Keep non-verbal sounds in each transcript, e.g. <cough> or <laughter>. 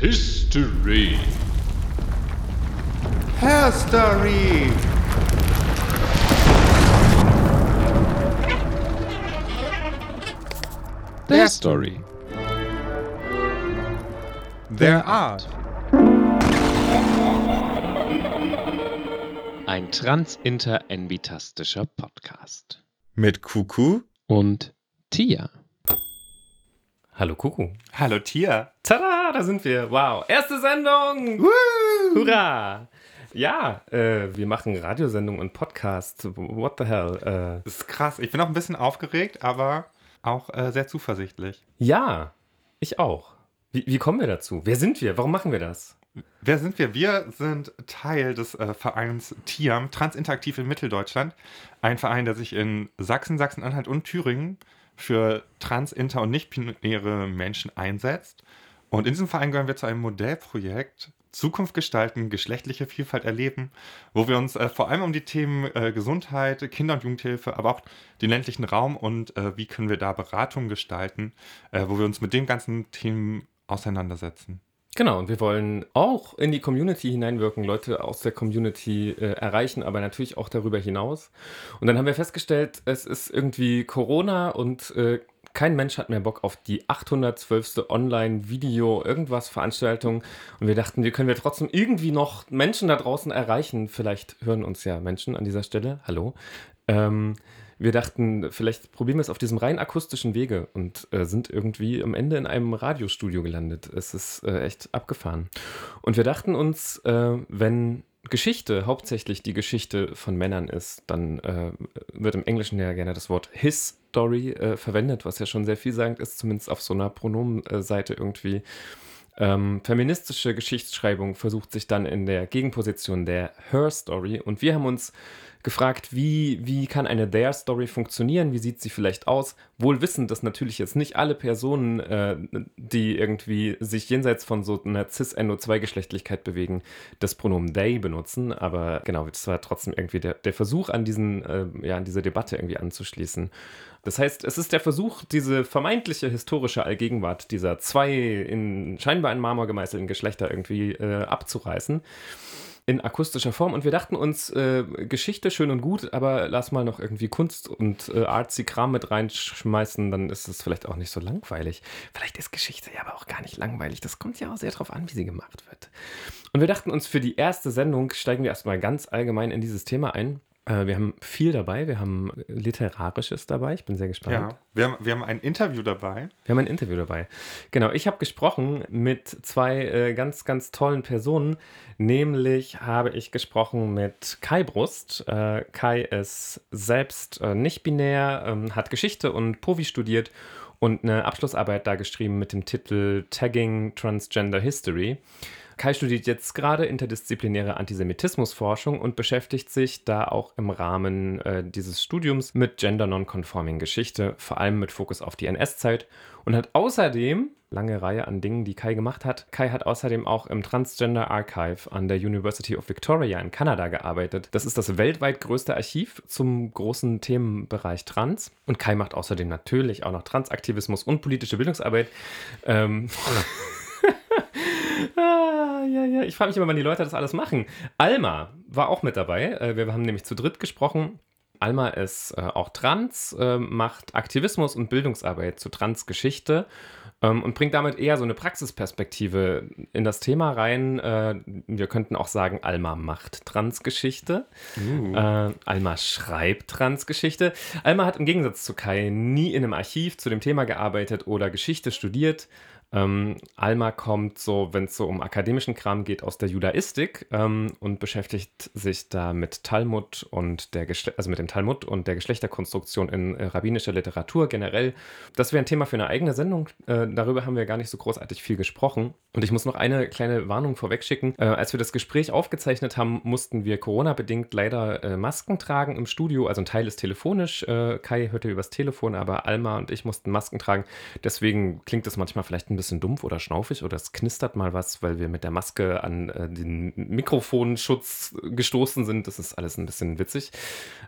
History. Herstory. Der Story. Der Art. Ein transinter-envitastischer Podcast. Mit Kuku. Und Tia. Hallo Kuku. Hallo Tia. Tada, da sind wir. Wow, erste Sendung. Hurra. Ja, äh, wir machen Radiosendung und Podcast. What the hell? Äh, Das ist krass. Ich bin auch ein bisschen aufgeregt, aber auch äh, sehr zuversichtlich. ja, ich auch. Wie, wie kommen wir dazu? Wer sind wir? Warum machen wir das? Wer sind wir? Wir sind Teil des äh, Vereins TIAM, Transinteraktiv in Mitteldeutschland. Ein Verein, der sich in Sachsen, Sachsen-Anhalt und Thüringen für trans-, inter- und nicht-binäre Menschen einsetzt. Und in diesem Verein gehören wir zu einem Modellprojekt Zukunft gestalten, geschlechtliche Vielfalt erleben, wo wir uns äh, vor allem um die Themen äh, Gesundheit, Kinder- und Jugendhilfe, aber auch den ländlichen Raum und äh, wie können wir da Beratung gestalten, äh, wo wir uns mit den ganzen Themen auseinandersetzen. Genau, und wir wollen auch in die Community hineinwirken, Leute aus der Community äh, erreichen, aber natürlich auch darüber hinaus. Und dann haben wir festgestellt, es ist irgendwie Corona und äh, kein Mensch hat mehr Bock auf die 812. Online-Video, irgendwas Veranstaltung. Und wir dachten, wie können wir trotzdem irgendwie noch Menschen da draußen erreichen? Vielleicht hören uns ja Menschen an dieser Stelle. Hallo. Ähm, wir dachten, vielleicht probieren wir es auf diesem rein akustischen Wege und äh, sind irgendwie am Ende in einem Radiostudio gelandet. Es ist äh, echt abgefahren. Und wir dachten uns, äh, wenn Geschichte hauptsächlich die Geschichte von Männern ist, dann äh, wird im Englischen ja gerne das Wort His Story äh, verwendet, was ja schon sehr vielsagend ist, zumindest auf so einer Pronomenseite irgendwie. Ähm, feministische Geschichtsschreibung versucht sich dann in der Gegenposition der Her Story und wir haben uns gefragt, wie, wie kann eine Their Story funktionieren, wie sieht sie vielleicht aus, wohl wissend, dass natürlich jetzt nicht alle Personen, äh, die irgendwie sich jenseits von so einer cis-NO2-Geschlechtlichkeit bewegen, das Pronomen they benutzen, aber genau, das war trotzdem irgendwie der, der Versuch an diesen, äh, ja, an diese Debatte irgendwie anzuschließen. Das heißt, es ist der Versuch, diese vermeintliche historische Allgegenwart dieser zwei in scheinbar in Marmor gemeißelten Geschlechter irgendwie äh, abzureißen in akustischer Form und wir dachten uns, äh, Geschichte schön und gut, aber lass mal noch irgendwie Kunst und äh, artsy Kram mit reinschmeißen, dann ist es vielleicht auch nicht so langweilig. Vielleicht ist Geschichte ja aber auch gar nicht langweilig. Das kommt ja auch sehr drauf an, wie sie gemacht wird. Und wir dachten uns, für die erste Sendung steigen wir erstmal ganz allgemein in dieses Thema ein. Äh, wir haben viel dabei, wir haben Literarisches dabei, ich bin sehr gespannt. Ja, wir haben, wir haben ein Interview dabei. Wir haben ein Interview dabei. Genau, ich habe gesprochen mit zwei äh, ganz, ganz tollen Personen. Nämlich habe ich gesprochen mit Kai Brust. Äh, Kai ist selbst äh, nicht binär, ähm, hat Geschichte und Povi studiert und eine Abschlussarbeit da geschrieben mit dem Titel Tagging Transgender History. Kai studiert jetzt gerade interdisziplinäre Antisemitismusforschung und beschäftigt sich da auch im Rahmen äh, dieses Studiums mit Gender Nonconforming Geschichte, vor allem mit Fokus auf die NS-Zeit und hat außerdem lange Reihe an Dingen, die Kai gemacht hat. Kai hat außerdem auch im Transgender Archive an der University of Victoria in Kanada gearbeitet. Das ist das weltweit größte Archiv zum großen Themenbereich Trans. Und Kai macht außerdem natürlich auch noch Transaktivismus und politische Bildungsarbeit. Ähm, <laughs> Ah, ja, ja. Ich frage mich immer, wann die Leute das alles machen. Alma war auch mit dabei. Äh, Wir haben nämlich zu dritt gesprochen. Alma ist äh, auch trans, äh, macht Aktivismus und Bildungsarbeit zu Transgeschichte ähm, und bringt damit eher so eine Praxisperspektive in das Thema rein. Äh, wir könnten auch sagen, Alma macht Transgeschichte. Äh, Alma schreibt Transgeschichte. Alma hat im Gegensatz zu Kai nie in einem Archiv zu dem Thema gearbeitet oder Geschichte studiert. Ähm, Alma kommt so, wenn es so um akademischen Kram geht, aus der Judaistik ähm, und beschäftigt sich da mit Talmud und der Geschle also mit dem Talmud und der Geschlechterkonstruktion in äh, rabbinischer Literatur generell. Das wäre ein Thema für eine eigene Sendung. Äh, darüber haben wir gar nicht so großartig viel gesprochen. Und ich muss noch eine kleine Warnung vorweg schicken. Äh, als wir das Gespräch aufgezeichnet haben, mussten wir Corona-bedingt leider äh, Masken tragen im Studio. Also ein Teil ist telefonisch. Äh, Kai hörte übers Telefon, aber Alma und ich mussten Masken tragen. Deswegen klingt es manchmal vielleicht ein bisschen dumpf oder schnaufig oder es knistert mal was, weil wir mit der Maske an äh, den Mikrofonschutz gestoßen sind. Das ist alles ein bisschen witzig.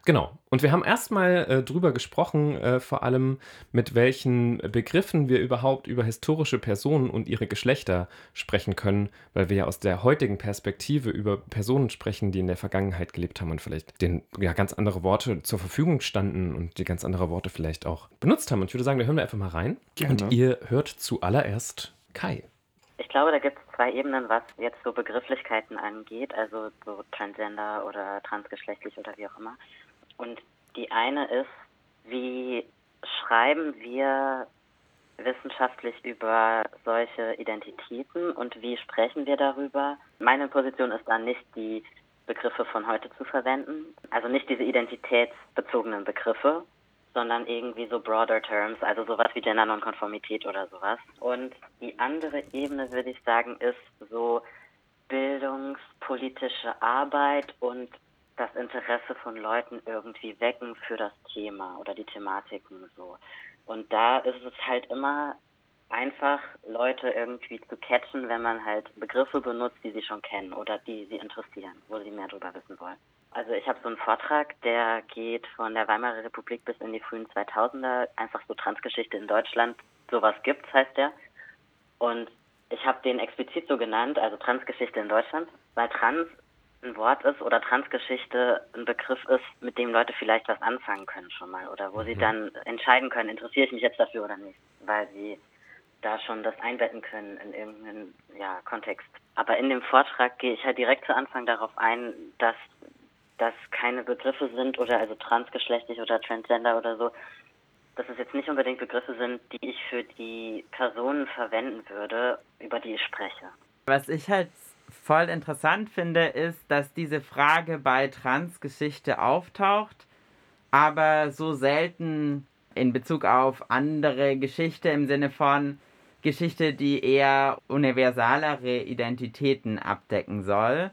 Genau. Und wir haben erstmal äh, drüber gesprochen, äh, vor allem mit welchen Begriffen wir überhaupt über historische Personen und ihre Geschlechter sprechen können, weil wir ja aus der heutigen Perspektive über Personen sprechen, die in der Vergangenheit gelebt haben und vielleicht den ja ganz andere Worte zur Verfügung standen und die ganz andere Worte vielleicht auch benutzt haben. Und ich würde sagen, da hören wir einfach mal rein. Gerne. Und ihr hört zuallererst Kai. Ich glaube, da gibt es zwei Ebenen, was jetzt so Begrifflichkeiten angeht, also so Transgender oder transgeschlechtlich oder wie auch immer. Und die eine ist, wie schreiben wir wissenschaftlich über solche Identitäten und wie sprechen wir darüber? Meine Position ist dann nicht die Begriffe von heute zu verwenden, also nicht diese identitätsbezogenen Begriffe, sondern irgendwie so broader terms, also sowas wie Gender-Nonkonformität oder sowas. Und die andere Ebene, würde ich sagen, ist so bildungspolitische Arbeit und das Interesse von Leuten irgendwie wecken für das Thema oder die Thematiken so. Und da ist es halt immer einfach, Leute irgendwie zu catchen, wenn man halt Begriffe benutzt, die sie schon kennen oder die sie interessieren, wo sie mehr darüber wissen wollen. Also ich habe so einen Vortrag, der geht von der Weimarer Republik bis in die frühen 2000er, einfach so Transgeschichte in Deutschland. Sowas gibt's, heißt der. Und ich habe den explizit so genannt, also Transgeschichte in Deutschland, weil Trans ein Wort ist oder Transgeschichte ein Begriff ist, mit dem Leute vielleicht was anfangen können schon mal oder wo sie dann entscheiden können, interessiere ich mich jetzt dafür oder nicht, weil sie da schon das einbetten können in irgendeinen ja, Kontext. Aber in dem Vortrag gehe ich halt direkt zu Anfang darauf ein, dass das keine Begriffe sind oder also transgeschlechtlich oder transgender oder so, dass es jetzt nicht unbedingt Begriffe sind, die ich für die Personen verwenden würde, über die ich spreche. Was ich halt voll interessant finde, ist, dass diese Frage bei Transgeschichte auftaucht, aber so selten in Bezug auf andere Geschichte im Sinne von Geschichte, die eher universalere Identitäten abdecken soll.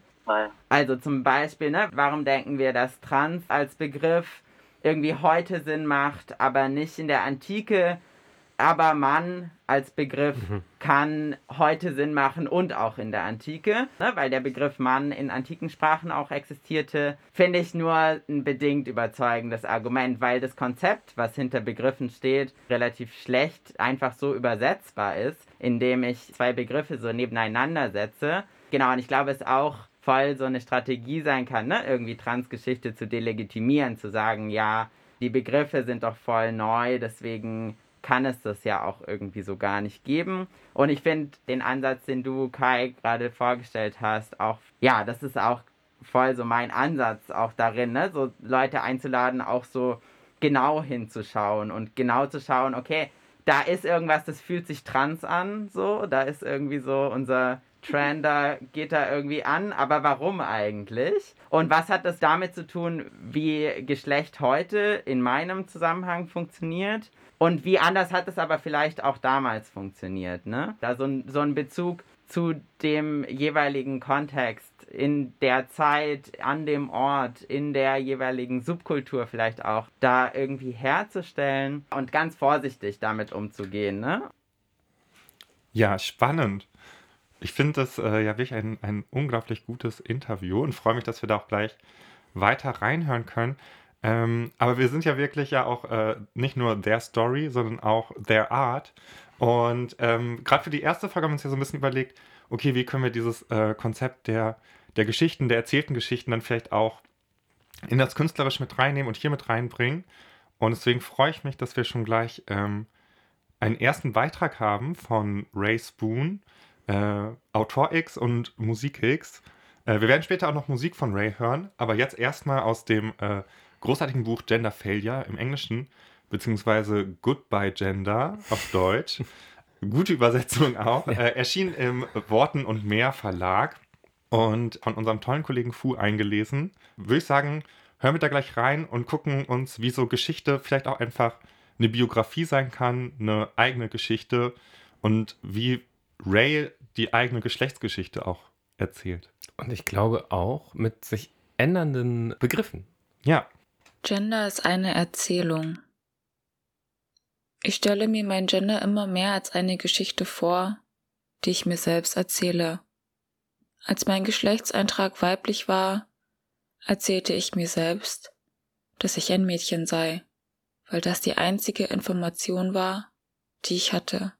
Also zum Beispiel, ne, warum denken wir, dass Trans als Begriff irgendwie heute Sinn macht, aber nicht in der Antike, aber Mann als Begriff kann heute Sinn machen und auch in der Antike, ne, weil der Begriff Mann in antiken Sprachen auch existierte, finde ich nur ein bedingt überzeugendes Argument, weil das Konzept, was hinter Begriffen steht, relativ schlecht einfach so übersetzbar ist, indem ich zwei Begriffe so nebeneinander setze. Genau, und ich glaube, es auch voll so eine Strategie sein kann, ne? irgendwie Transgeschichte zu delegitimieren, zu sagen, ja, die Begriffe sind doch voll neu, deswegen kann es das ja auch irgendwie so gar nicht geben. Und ich finde den Ansatz, den du, Kai, gerade vorgestellt hast, auch, ja, das ist auch voll so mein Ansatz auch darin, ne? so Leute einzuladen, auch so genau hinzuschauen und genau zu schauen, okay, da ist irgendwas, das fühlt sich trans an, so, da ist irgendwie so unser Trender geht da irgendwie an, aber warum eigentlich? Und was hat das damit zu tun, wie Geschlecht heute in meinem Zusammenhang funktioniert? Und wie anders hat es aber vielleicht auch damals funktioniert, ne? Da so ein, so ein Bezug zu dem jeweiligen Kontext, in der Zeit, an dem Ort, in der jeweiligen Subkultur vielleicht auch, da irgendwie herzustellen und ganz vorsichtig damit umzugehen, ne? Ja, spannend. Ich finde das äh, ja wirklich ein, ein unglaublich gutes Interview und freue mich, dass wir da auch gleich weiter reinhören können. Ähm, aber wir sind ja wirklich ja auch äh, nicht nur their Story, sondern auch their Art. Und ähm, gerade für die erste Folge haben wir uns ja so ein bisschen überlegt, okay, wie können wir dieses äh, Konzept der, der Geschichten, der erzählten Geschichten dann vielleicht auch in das Künstlerisch mit reinnehmen und hier mit reinbringen. Und deswegen freue ich mich, dass wir schon gleich ähm, einen ersten Beitrag haben von Ray Spoon, äh, Autor X und Musik X. Äh, wir werden später auch noch Musik von Ray hören, aber jetzt erstmal aus dem äh, großartigen Buch Gender Failure im Englischen, beziehungsweise Goodbye Gender auf <laughs> Deutsch. Gute Übersetzung auch. Äh, erschien im Worten und Mehr Verlag und von unserem tollen Kollegen Fu eingelesen. Würde ich sagen, hören wir da gleich rein und gucken uns, wie so Geschichte vielleicht auch einfach eine Biografie sein kann, eine eigene Geschichte und wie Ray die eigene Geschlechtsgeschichte auch erzählt. Und ich glaube auch mit sich ändernden Begriffen. Ja, Gender ist eine Erzählung. Ich stelle mir mein Gender immer mehr als eine Geschichte vor, die ich mir selbst erzähle. Als mein Geschlechtseintrag weiblich war, erzählte ich mir selbst, dass ich ein Mädchen sei, weil das die einzige Information war, die ich hatte.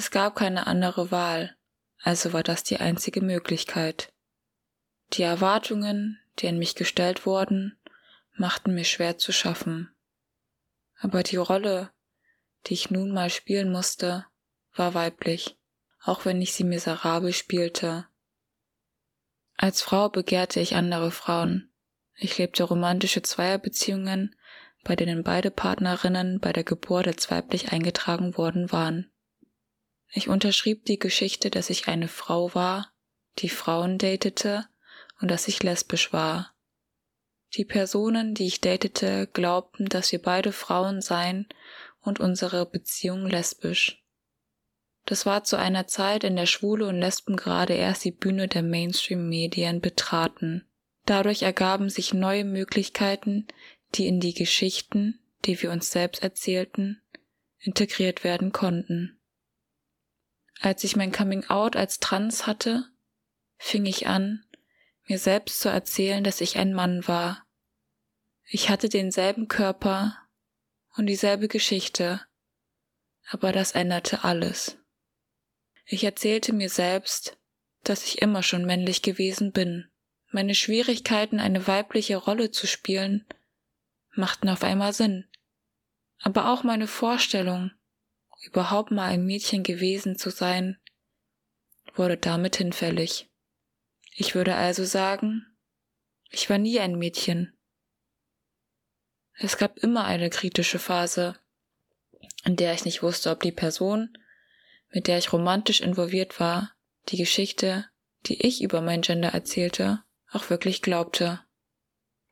Es gab keine andere Wahl, also war das die einzige Möglichkeit. Die Erwartungen, die an mich gestellt wurden, machten mir schwer zu schaffen. Aber die Rolle, die ich nun mal spielen musste, war weiblich, auch wenn ich sie miserabel spielte. Als Frau begehrte ich andere Frauen. Ich lebte romantische Zweierbeziehungen, bei denen beide Partnerinnen bei der Geburt als weiblich eingetragen worden waren. Ich unterschrieb die Geschichte, dass ich eine Frau war, die Frauen datete und dass ich lesbisch war. Die Personen, die ich datete, glaubten, dass wir beide Frauen seien und unsere Beziehung lesbisch. Das war zu einer Zeit, in der Schwule und Lesben gerade erst die Bühne der Mainstream-Medien betraten. Dadurch ergaben sich neue Möglichkeiten, die in die Geschichten, die wir uns selbst erzählten, integriert werden konnten. Als ich mein Coming Out als Trans hatte, fing ich an, mir selbst zu erzählen, dass ich ein Mann war. Ich hatte denselben Körper und dieselbe Geschichte, aber das änderte alles. Ich erzählte mir selbst, dass ich immer schon männlich gewesen bin. Meine Schwierigkeiten, eine weibliche Rolle zu spielen, machten auf einmal Sinn. Aber auch meine Vorstellung, überhaupt mal ein Mädchen gewesen zu sein, wurde damit hinfällig. Ich würde also sagen, ich war nie ein Mädchen. Es gab immer eine kritische Phase, in der ich nicht wusste, ob die Person, mit der ich romantisch involviert war, die Geschichte, die ich über mein Gender erzählte, auch wirklich glaubte.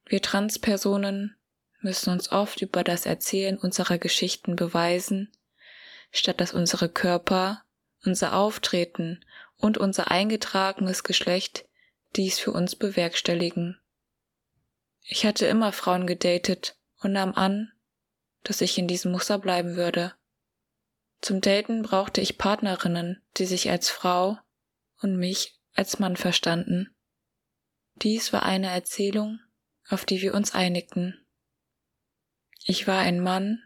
Wir Transpersonen müssen uns oft über das Erzählen unserer Geschichten beweisen, statt dass unsere Körper, unser Auftreten und unser eingetragenes Geschlecht dies für uns bewerkstelligen. Ich hatte immer Frauen gedatet und nahm an, dass ich in diesem Muster bleiben würde. Zum Daten brauchte ich Partnerinnen, die sich als Frau und mich als Mann verstanden. Dies war eine Erzählung, auf die wir uns einigten. Ich war ein Mann,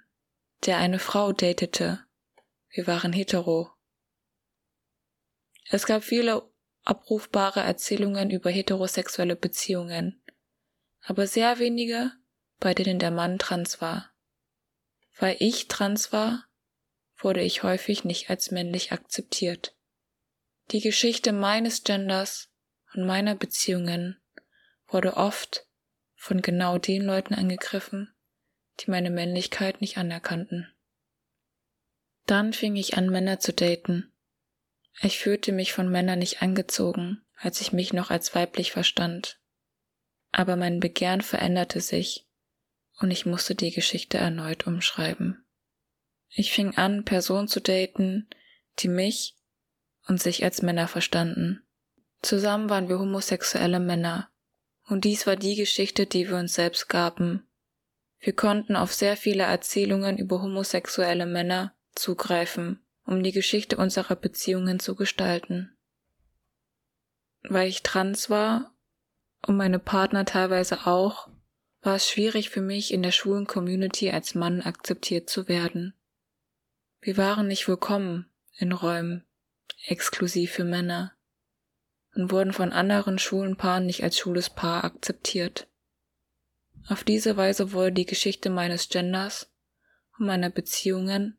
der eine Frau datete. Wir waren hetero. Es gab viele abrufbare Erzählungen über heterosexuelle Beziehungen, aber sehr wenige, bei denen der Mann trans war. Weil ich trans war, wurde ich häufig nicht als männlich akzeptiert. Die Geschichte meines Genders und meiner Beziehungen wurde oft von genau den Leuten angegriffen, die meine Männlichkeit nicht anerkannten. Dann fing ich an, Männer zu daten, ich fühlte mich von Männern nicht angezogen, als ich mich noch als weiblich verstand. Aber mein Begehren veränderte sich und ich musste die Geschichte erneut umschreiben. Ich fing an, Personen zu daten, die mich und sich als Männer verstanden. Zusammen waren wir homosexuelle Männer. Und dies war die Geschichte, die wir uns selbst gaben. Wir konnten auf sehr viele Erzählungen über homosexuelle Männer zugreifen um die Geschichte unserer Beziehungen zu gestalten. Weil ich trans war und meine Partner teilweise auch, war es schwierig für mich in der schwulen Community als Mann akzeptiert zu werden. Wir waren nicht willkommen in Räumen exklusiv für Männer und wurden von anderen schwulen Paaren nicht als schwules Paar akzeptiert. Auf diese Weise wurde die Geschichte meines Genders und meiner Beziehungen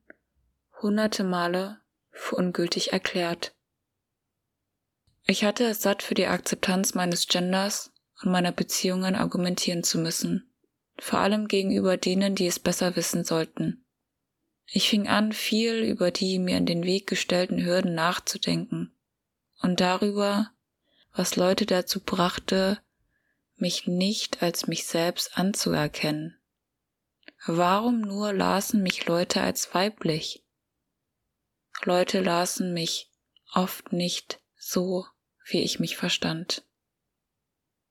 hunderte Male für ungültig erklärt. Ich hatte es satt, für die Akzeptanz meines Genders und meiner Beziehungen argumentieren zu müssen, vor allem gegenüber denen, die es besser wissen sollten. Ich fing an, viel über die mir in den Weg gestellten Hürden nachzudenken und darüber, was Leute dazu brachte, mich nicht als mich selbst anzuerkennen. Warum nur lasen mich Leute als weiblich? Leute lasen mich oft nicht so, wie ich mich verstand.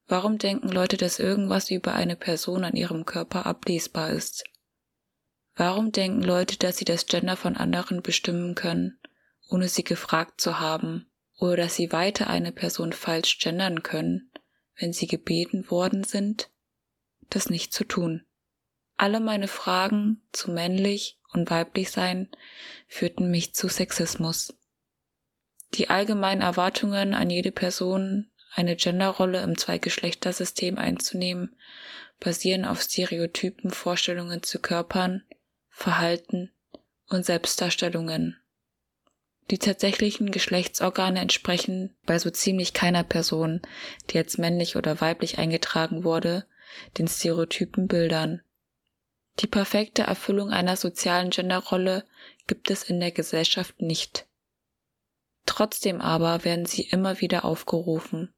Warum denken Leute, dass irgendwas über eine Person an ihrem Körper ablesbar ist? Warum denken Leute, dass sie das Gender von anderen bestimmen können, ohne sie gefragt zu haben, oder dass sie weiter eine Person falsch gendern können, wenn sie gebeten worden sind? das nicht zu tun. Alle meine Fragen zu männlich und weiblich sein führten mich zu Sexismus. Die allgemeinen Erwartungen an jede Person, eine Genderrolle im Zweigeschlechtersystem einzunehmen, basieren auf stereotypen Vorstellungen zu Körpern, Verhalten und Selbstdarstellungen. Die tatsächlichen Geschlechtsorgane entsprechen bei so ziemlich keiner Person, die als männlich oder weiblich eingetragen wurde, den stereotypen Bildern. Die perfekte Erfüllung einer sozialen Genderrolle gibt es in der Gesellschaft nicht. Trotzdem aber werden sie immer wieder aufgerufen.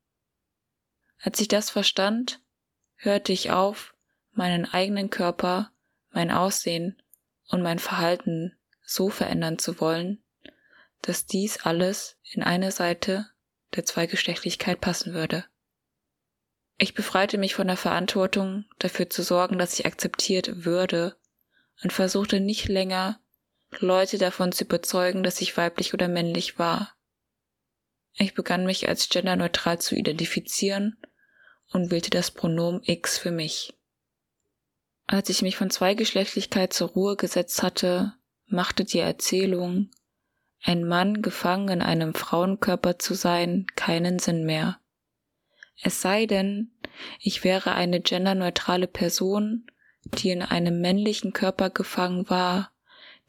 Als ich das verstand, hörte ich auf, meinen eigenen Körper, mein Aussehen und mein Verhalten so verändern zu wollen, dass dies alles in eine Seite der Zweigeschlechtlichkeit passen würde. Ich befreite mich von der Verantwortung, dafür zu sorgen, dass ich akzeptiert würde und versuchte nicht länger, Leute davon zu überzeugen, dass ich weiblich oder männlich war. Ich begann mich als genderneutral zu identifizieren und wählte das Pronomen X für mich. Als ich mich von Zweigeschlechtlichkeit zur Ruhe gesetzt hatte, machte die Erzählung, ein Mann gefangen in einem Frauenkörper zu sein, keinen Sinn mehr. Es sei denn, ich wäre eine genderneutrale Person, die in einem männlichen Körper gefangen war,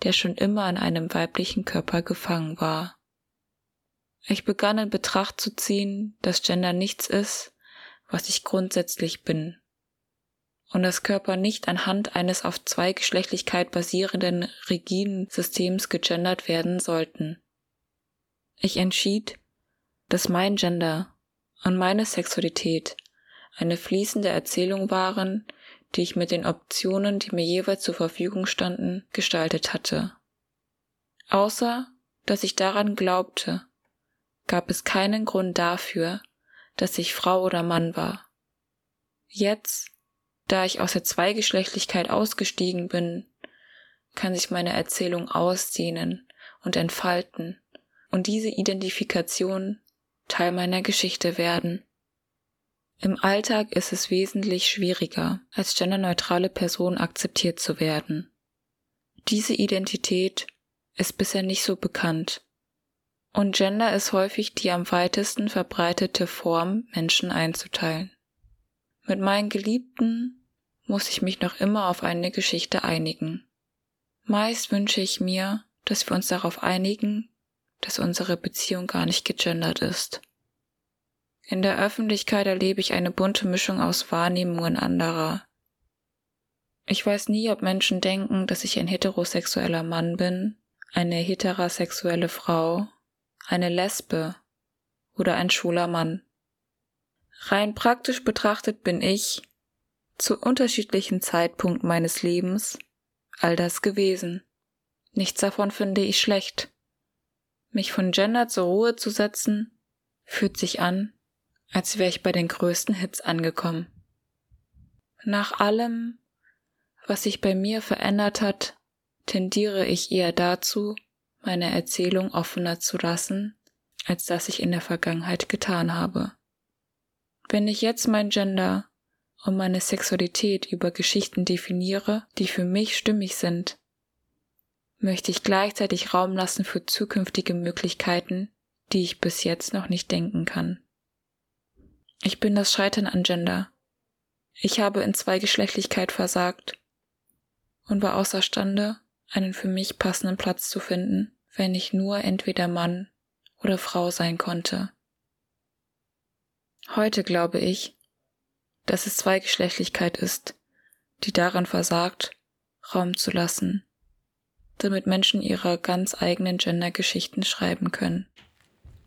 der schon immer in einem weiblichen Körper gefangen war. Ich begann in Betracht zu ziehen, dass Gender nichts ist, was ich grundsätzlich bin, und dass Körper nicht anhand eines auf Zweigeschlechtlichkeit basierenden rigiden Systems gegendert werden sollten. Ich entschied, dass mein Gender und meine Sexualität eine fließende Erzählung waren, die ich mit den Optionen, die mir jeweils zur Verfügung standen, gestaltet hatte. Außer, dass ich daran glaubte, gab es keinen Grund dafür, dass ich Frau oder Mann war. Jetzt, da ich aus der Zweigeschlechtlichkeit ausgestiegen bin, kann sich meine Erzählung ausdehnen und entfalten und diese Identifikation Teil meiner Geschichte werden. Im Alltag ist es wesentlich schwieriger, als genderneutrale Person akzeptiert zu werden. Diese Identität ist bisher nicht so bekannt. Und Gender ist häufig die am weitesten verbreitete Form, Menschen einzuteilen. Mit meinen Geliebten muss ich mich noch immer auf eine Geschichte einigen. Meist wünsche ich mir, dass wir uns darauf einigen, dass unsere Beziehung gar nicht gegendert ist. In der Öffentlichkeit erlebe ich eine bunte Mischung aus Wahrnehmungen anderer. Ich weiß nie, ob Menschen denken, dass ich ein heterosexueller Mann bin, eine heterosexuelle Frau, eine Lesbe oder ein schwuler Mann. Rein praktisch betrachtet bin ich, zu unterschiedlichen Zeitpunkten meines Lebens, all das gewesen. Nichts davon finde ich schlecht. Mich von Gender zur Ruhe zu setzen, fühlt sich an, als wäre ich bei den größten Hits angekommen. Nach allem, was sich bei mir verändert hat, tendiere ich eher dazu, meine Erzählung offener zu lassen, als dass ich in der Vergangenheit getan habe. Wenn ich jetzt mein Gender und meine Sexualität über Geschichten definiere, die für mich stimmig sind, möchte ich gleichzeitig Raum lassen für zukünftige Möglichkeiten, die ich bis jetzt noch nicht denken kann. Ich bin das Scheitern an Gender. Ich habe in Zweigeschlechtlichkeit versagt und war außerstande, einen für mich passenden Platz zu finden, wenn ich nur entweder Mann oder Frau sein konnte. Heute glaube ich, dass es Zweigeschlechtlichkeit ist, die daran versagt, Raum zu lassen damit Menschen ihre ganz eigenen Gender-Geschichten schreiben können.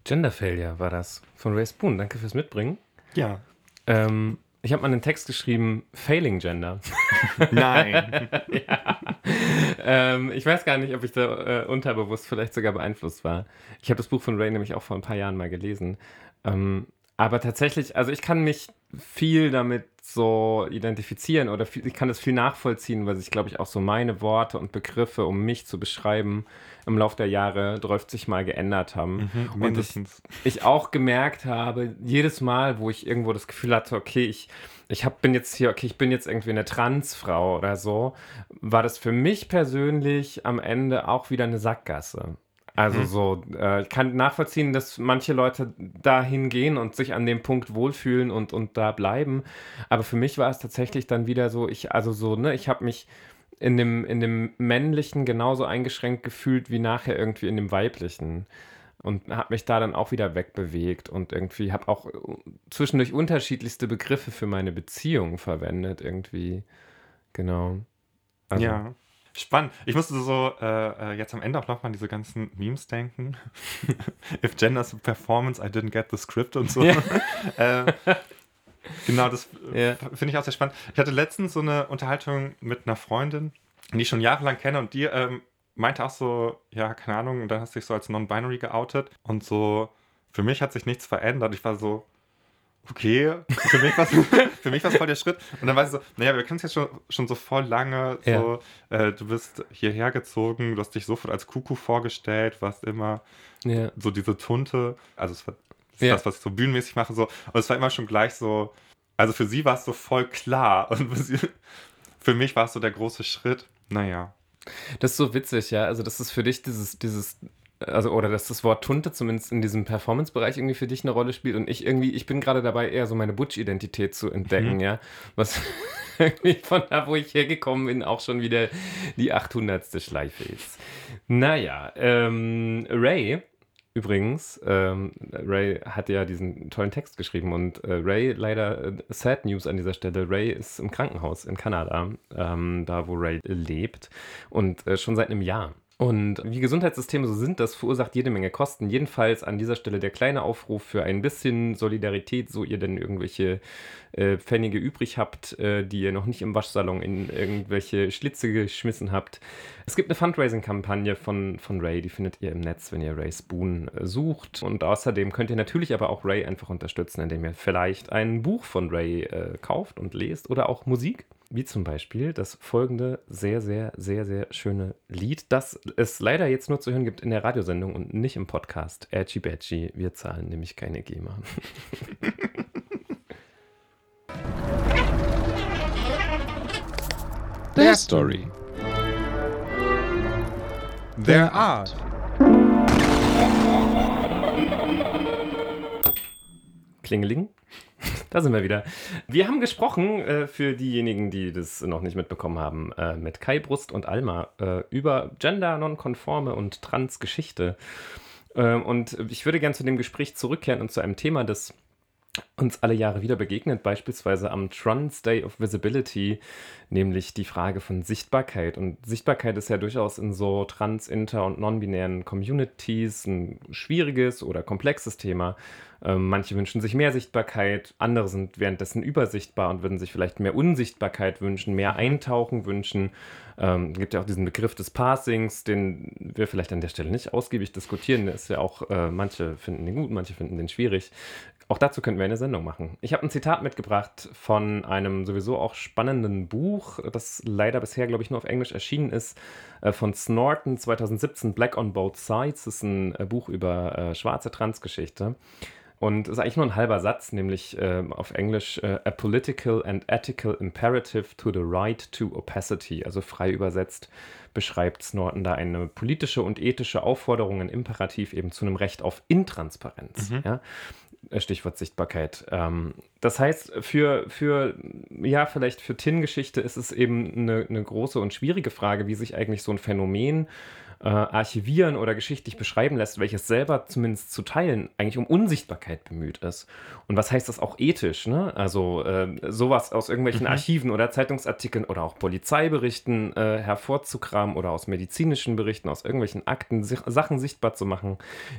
Gender Failure war das von Ray Spoon. Danke fürs Mitbringen. Ja. Ähm, ich habe mal einen Text geschrieben, Failing Gender. <laughs> Nein. ja. ähm, ich weiß gar nicht, ob ich da äh, unterbewusst vielleicht sogar beeinflusst war. Ich habe das Buch von Ray nämlich auch vor ein paar Jahren mal gelesen. Ähm, Aber tatsächlich, also ich kann mich viel damit so identifizieren oder viel, ich kann das viel nachvollziehen, weil sich, glaube ich, auch so meine Worte und Begriffe, um mich zu beschreiben, im Laufe der Jahre 30 Mal geändert haben. Mhm, und ich, ich auch gemerkt habe, jedes Mal, wo ich irgendwo das Gefühl hatte, okay, ich, ich hab, bin jetzt hier, okay, ich bin jetzt irgendwie eine Transfrau oder so, war das für mich persönlich am Ende auch wieder eine Sackgasse. Also Mhm. so, äh, ich kann nachvollziehen, dass manche Leute dahin gehen und sich an dem Punkt wohlfühlen und, und da bleiben. Aber für mich war es tatsächlich dann wieder so, ich, also so, ne, ich habe mich in dem, in dem männlichen genauso eingeschränkt gefühlt wie nachher irgendwie in dem weiblichen. Und habe mich da dann auch wieder wegbewegt und irgendwie habe auch äh, zwischendurch unterschiedlichste Begriffe für meine Beziehung verwendet, irgendwie. Genau. Also, ja. Spannend. Ich musste so äh, äh, jetzt am Ende auch nochmal an diese ganzen Memes denken. <laughs> If gender's a performance, I didn't get the script und so. Ja. <laughs> äh, genau, das äh, Ja. finde ich auch sehr spannend. Ich hatte letztens so eine Unterhaltung mit einer Freundin, die ich schon jahrelang kenne und die ähm, meinte auch so, ja, keine Ahnung, und dann hast du dich so als non-binary geoutet und so, für mich hat sich nichts verändert. Ich war so, okay, für mich war <laughs> für mich war's voll der Schritt. Und dann war sie so, naja, wir kennen es jetzt schon, schon so voll lange, so, äh, du bist hierher gezogen, du hast dich sofort als Kuku vorgestellt, warst immer ja. so diese Tunte, also es war das, Ja. das, was ich so bühnenmäßig mache, so, und es war immer schon gleich so, also für sie war es so voll klar <laughs> und für, sie, für mich war es so der große Schritt, naja. Das ist so witzig, ja. Also, das ist für dich dieses, dieses, also, oder dass das Wort Tunte zumindest in diesem Performance-Bereich irgendwie für dich eine Rolle spielt. Und ich irgendwie, ich bin gerade dabei, eher so meine Butch-Identität zu entdecken, Mhm. ja. Was <laughs> irgendwie von da, wo ich hergekommen bin, auch schon wieder die 800. Schleife ist. Naja, ähm, Ray. Übrigens, ähm, Ray hat ja diesen tollen Text geschrieben und äh, Ray, leider äh, Sad News an dieser Stelle, Ray ist im Krankenhaus in Kanada, ähm, da wo Ray lebt und äh, schon seit einem Jahr. Und wie Gesundheitssysteme so sind, das verursacht jede Menge Kosten. Jedenfalls an dieser Stelle der kleine Aufruf für ein bisschen Solidarität, so ihr denn irgendwelche äh, Pfennige übrig habt, äh, die ihr noch nicht im Waschsalon in irgendwelche Schlitze geschmissen habt. Es gibt eine Fundraising-Kampagne von, von Ray, die findet ihr im Netz, wenn ihr Ray Spoon äh, sucht. Und außerdem könnt ihr natürlich aber auch Ray einfach unterstützen, indem ihr vielleicht ein Buch von Ray äh, kauft und lest oder auch Musik. Wie zum Beispiel das folgende sehr, sehr, sehr, sehr schöne Lied, das es leider jetzt nur zu hören gibt in der Radiosendung und nicht im Podcast. Edgy Badgy, wir zahlen nämlich keine GEMA. <laughs> Their story. Their art. Klingeling. Da sind wir wieder. Wir haben gesprochen, äh, für diejenigen, die das noch nicht mitbekommen haben, äh, mit Kai Brust und Alma äh, über Gender, Nonkonforme und Trans-Geschichte. Ähm, und ich würde gerne zu dem Gespräch zurückkehren und zu einem Thema, das uns alle Jahre wieder begegnet, beispielsweise am Trans Day of Visibility, nämlich die Frage von Sichtbarkeit. Und Sichtbarkeit ist ja durchaus in so trans-, inter- und non-binären Communities ein schwieriges oder komplexes Thema. Ähm, manche wünschen sich mehr Sichtbarkeit, andere sind währenddessen übersichtbar und würden sich vielleicht mehr Unsichtbarkeit wünschen, mehr Eintauchen wünschen. Ähm, gibt ja auch diesen Begriff des Passings, den wir vielleicht an der Stelle nicht ausgiebig diskutieren. Ist ja auch, äh, manche finden den gut, manche finden den schwierig. Auch dazu könnten wir eine Sendung machen. Ich habe ein Zitat mitgebracht von einem sowieso auch spannenden Buch, das leider bisher, glaube ich, nur auf Englisch erschienen ist, äh, von Snorton 2017, Black on Both Sides. Das ist ein äh, Buch über äh, schwarze Transgeschichte. Und es ist eigentlich nur ein halber Satz, nämlich äh, auf Englisch äh, A Political and Ethical Imperative to the Right to Opacity. Also frei übersetzt beschreibt Snorton da eine politische und ethische Aufforderung, ein Imperativ eben zu einem Recht auf Intransparenz. Mhm. Ja? Äh, Stichwort Sichtbarkeit. Ähm, das heißt, für, für, ja, vielleicht für Tin-Geschichte ist es eben eine, eine große und schwierige Frage, wie sich eigentlich so ein Phänomen äh, archivieren oder geschichtlich beschreiben lässt, welches selber zumindest zu teilen eigentlich um Unsichtbarkeit bemüht ist. Und was heißt das auch ethisch? Ne? Also äh, sowas aus irgendwelchen Mhm. Archiven oder Zeitungsartikeln oder auch Polizeiberichten äh, hervorzukramen oder aus medizinischen Berichten, aus irgendwelchen Akten sich, Sachen sichtbar zu machen,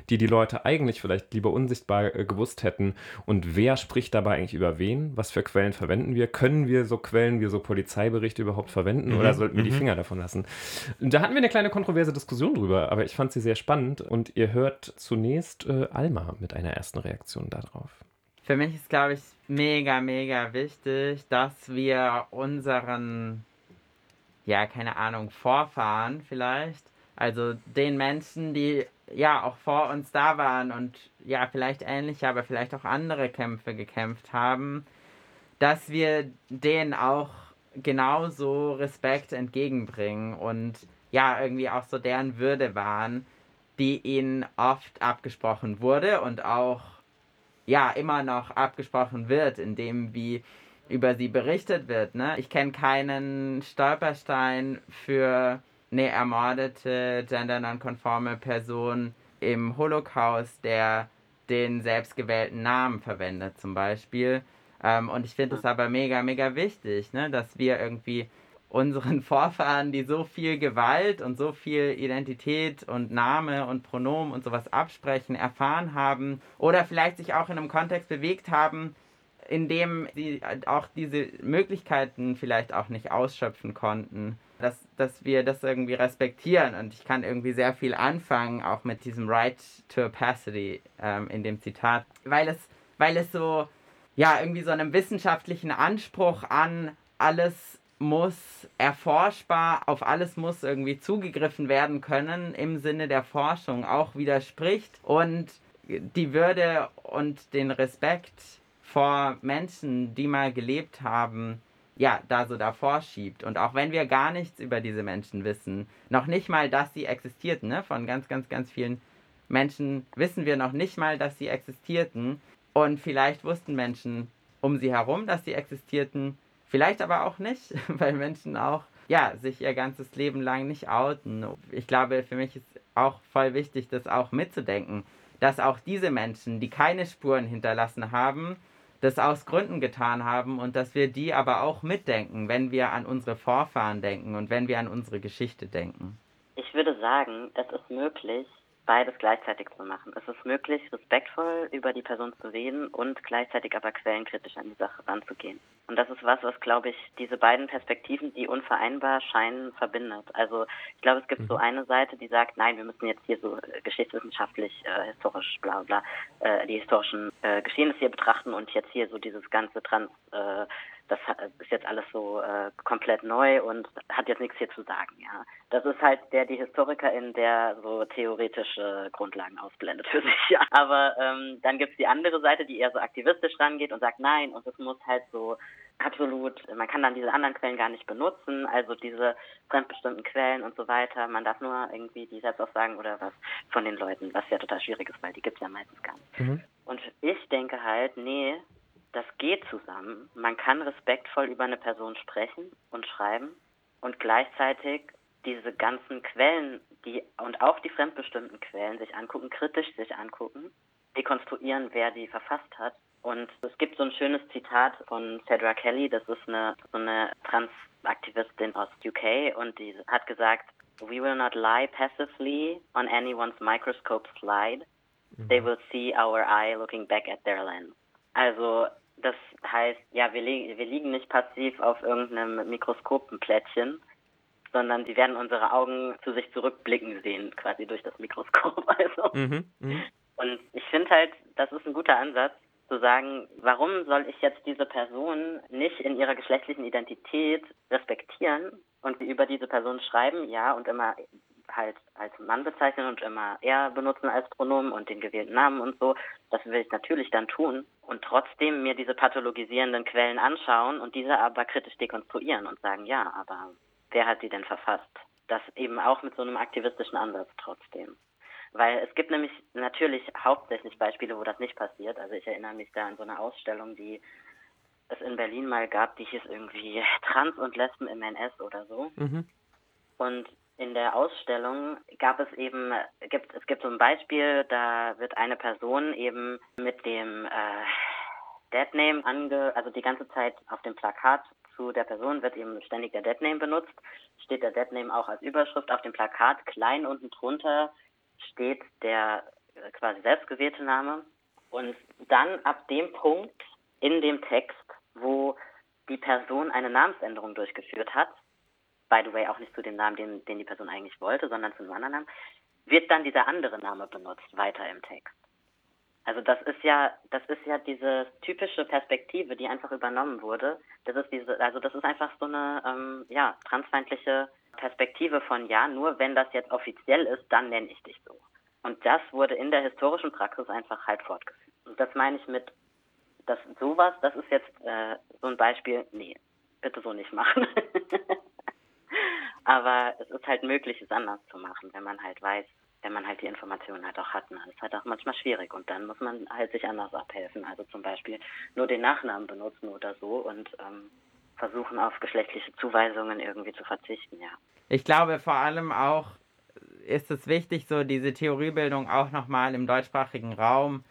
die die Leute eigentlich vielleicht lieber unsichtbar äh, gewusst hätten. Und wer spricht dabei eigentlich über wen? Was für Quellen verwenden wir? Können wir so Quellen wie so Polizeiberichte überhaupt verwenden Mhm, oder sollten wir die mhm. Finger davon lassen? Da hatten wir eine kleine kontroverse Diskussion drüber, aber ich fand sie sehr spannend und ihr hört zunächst äh, Alma mit einer ersten Reaktion darauf. Für mich ist, glaube ich, mega, mega wichtig, dass wir unseren, ja, keine Ahnung, Vorfahren vielleicht, also den Menschen, die ja auch vor uns da waren und ja, vielleicht ähnliche, aber vielleicht auch andere Kämpfe gekämpft haben, dass wir denen auch genauso Respekt entgegenbringen und ja, irgendwie auch so deren Würde wahren, die ihnen oft abgesprochen wurde und auch ja immer noch abgesprochen wird, indem wie über sie berichtet wird. Ne? Ich kenne keinen Stolperstein für eine ermordete gendernonkonforme Person im Holocaust, der den selbstgewählten Namen verwendet zum Beispiel. Ähm, und ich finde es aber mega, mega wichtig, ne, dass wir irgendwie unseren <laughs> Vorfahren, die so viel Gewalt und so viel Identität und Name und Pronomen und sowas absprechen, erfahren haben oder vielleicht sich auch in einem Kontext bewegt haben, in dem sie auch diese Möglichkeiten vielleicht auch nicht ausschöpfen konnten, dass, dass wir das irgendwie respektieren. Und ich kann irgendwie sehr viel anfangen, auch mit diesem Right to Opacity ähm, in dem Zitat, weil es, weil es so, ja, irgendwie so einem wissenschaftlichen Anspruch an alles muss erforschbar, auf alles muss irgendwie zugegriffen werden können im Sinne der Forschung auch widerspricht und die Würde und den Respekt vor Menschen, die mal gelebt haben, ja, da so davor schiebt. Und auch wenn wir gar nichts über diese Menschen wissen, noch nicht mal, dass sie existierten, ne? von ganz, ganz, ganz vielen Menschen wissen wir noch nicht mal, dass sie existierten. Und vielleicht wussten Menschen um sie herum, dass sie existierten, Vielleicht aber auch nicht, <laughs> weil Menschen auch ja, sich ihr ganzes Leben lang nicht outen. Ich glaube, für mich ist auch voll wichtig, das auch mitzudenken, dass auch diese Menschen, die keine Spuren hinterlassen haben, das aus Gründen getan haben und dass wir die aber auch mitdenken, wenn wir an unsere Vorfahren denken und wenn wir an unsere Geschichte denken. Ich würde sagen, es ist möglich, beides gleichzeitig zu machen. Es ist möglich, respektvoll über die Person zu reden und gleichzeitig aber quellenkritisch an die Sache ranzugehen. Und das ist was, was, glaube ich, diese beiden Perspektiven, die unvereinbar scheinen, verbindet. Also ich glaube, es gibt mhm. so eine Seite, die sagt, nein, wir müssen jetzt hier so äh, geschichtswissenschaftlich, äh, historisch, bla bla, äh, die historischen äh, Geschehnisse hier betrachten und jetzt hier so dieses ganze Trans äh, das ist jetzt alles so äh, komplett neu und hat jetzt nichts hier zu sagen, ja. Das ist halt der die Historikerin, der so theoretische Grundlagen ausblendet für <laughs> sich, ja. Aber ähm, dann gibt's die andere Seite, die eher so aktivistisch rangeht und sagt, nein, und es muss halt so absolut, man kann dann diese anderen Quellen gar nicht benutzen, also diese fremdbestimmten Quellen und so weiter. Man darf nur irgendwie die Selbstaussagen oder was von den Leuten, was ja total schwierig ist, weil die gibt's ja meistens gar nicht. Mhm. Und ich denke halt, nee, das geht zusammen. Man kann respektvoll über eine Person sprechen und schreiben und gleichzeitig diese ganzen Quellen, die und auch die fremdbestimmten Quellen sich angucken, kritisch sich angucken, dekonstruieren, wer die verfasst hat. Und es gibt so ein schönes Zitat von Cedra Kelly, das ist eine so eine Transaktivistin aus UK und die hat gesagt, We will not lie passively on anyone's microscope slide. They mhm. will see our eye looking back at their lens. Also das heißt, ja, wir, wir liegen nicht passiv auf irgendeinem Mikroskopenplättchen, sondern sie werden unsere Augen zu sich zurückblicken sehen, quasi durch das Mikroskop. <laughs> Also. Mhm, mh. Und ich finde halt, das ist ein guter Ansatz, zu sagen, warum soll ich jetzt diese Person nicht in ihrer geschlechtlichen Identität respektieren und über diese Person schreiben, ja, und immer halt als Mann bezeichnen und immer er benutzen als Pronomen und den gewählten Namen und so. Das will ich natürlich dann tun und trotzdem mir diese pathologisierenden Quellen anschauen und diese aber kritisch dekonstruieren und sagen, ja, aber wer hat sie denn verfasst? Das eben auch mit so einem aktivistischen Ansatz trotzdem. Weil es gibt nämlich natürlich hauptsächlich Beispiele, wo das nicht passiert. Also ich erinnere mich da an so eine Ausstellung, die es in Berlin mal gab, die hieß irgendwie Trans und Lesben im NS oder so. Mhm. Und in der Ausstellung gab es eben, gibt, es gibt so ein Beispiel, da wird eine Person eben mit dem äh, Deadname ange, also die ganze Zeit auf dem Plakat zu der Person wird eben ständig der Deadname benutzt, steht der Deadname auch als Überschrift auf dem Plakat, klein unten drunter steht der äh, quasi selbstgewählte Name. Und dann ab dem Punkt in dem Text, wo die Person eine Namensänderung durchgeführt hat, by the way auch nicht zu dem Namen, den, den die Person eigentlich wollte, sondern zu einem anderen Namen, wird dann dieser andere Name benutzt, weiter im Text. Also das ist ja, das ist ja diese typische Perspektive, die einfach übernommen wurde. Das ist diese, also das ist einfach so eine, ähm, ja, transfeindliche Perspektive von ja, nur wenn das jetzt offiziell ist, dann nenne ich dich so. Und das wurde in der historischen Praxis einfach halt fortgeführt. Und das meine ich mit, dass sowas, das ist jetzt äh, so ein Beispiel, nee, bitte so nicht machen. <laughs> Aber es ist halt möglich, es anders zu machen, wenn man halt weiß, wenn man halt die Informationen halt auch hat. Das ist halt auch manchmal schwierig und dann muss man halt sich anders abhelfen. Also zum Beispiel nur den Nachnamen benutzen oder so und ähm, versuchen auf geschlechtliche Zuweisungen irgendwie zu verzichten, ja. Ich glaube vor allem auch ist es wichtig, so diese Theoriebildung auch nochmal im deutschsprachigen Raum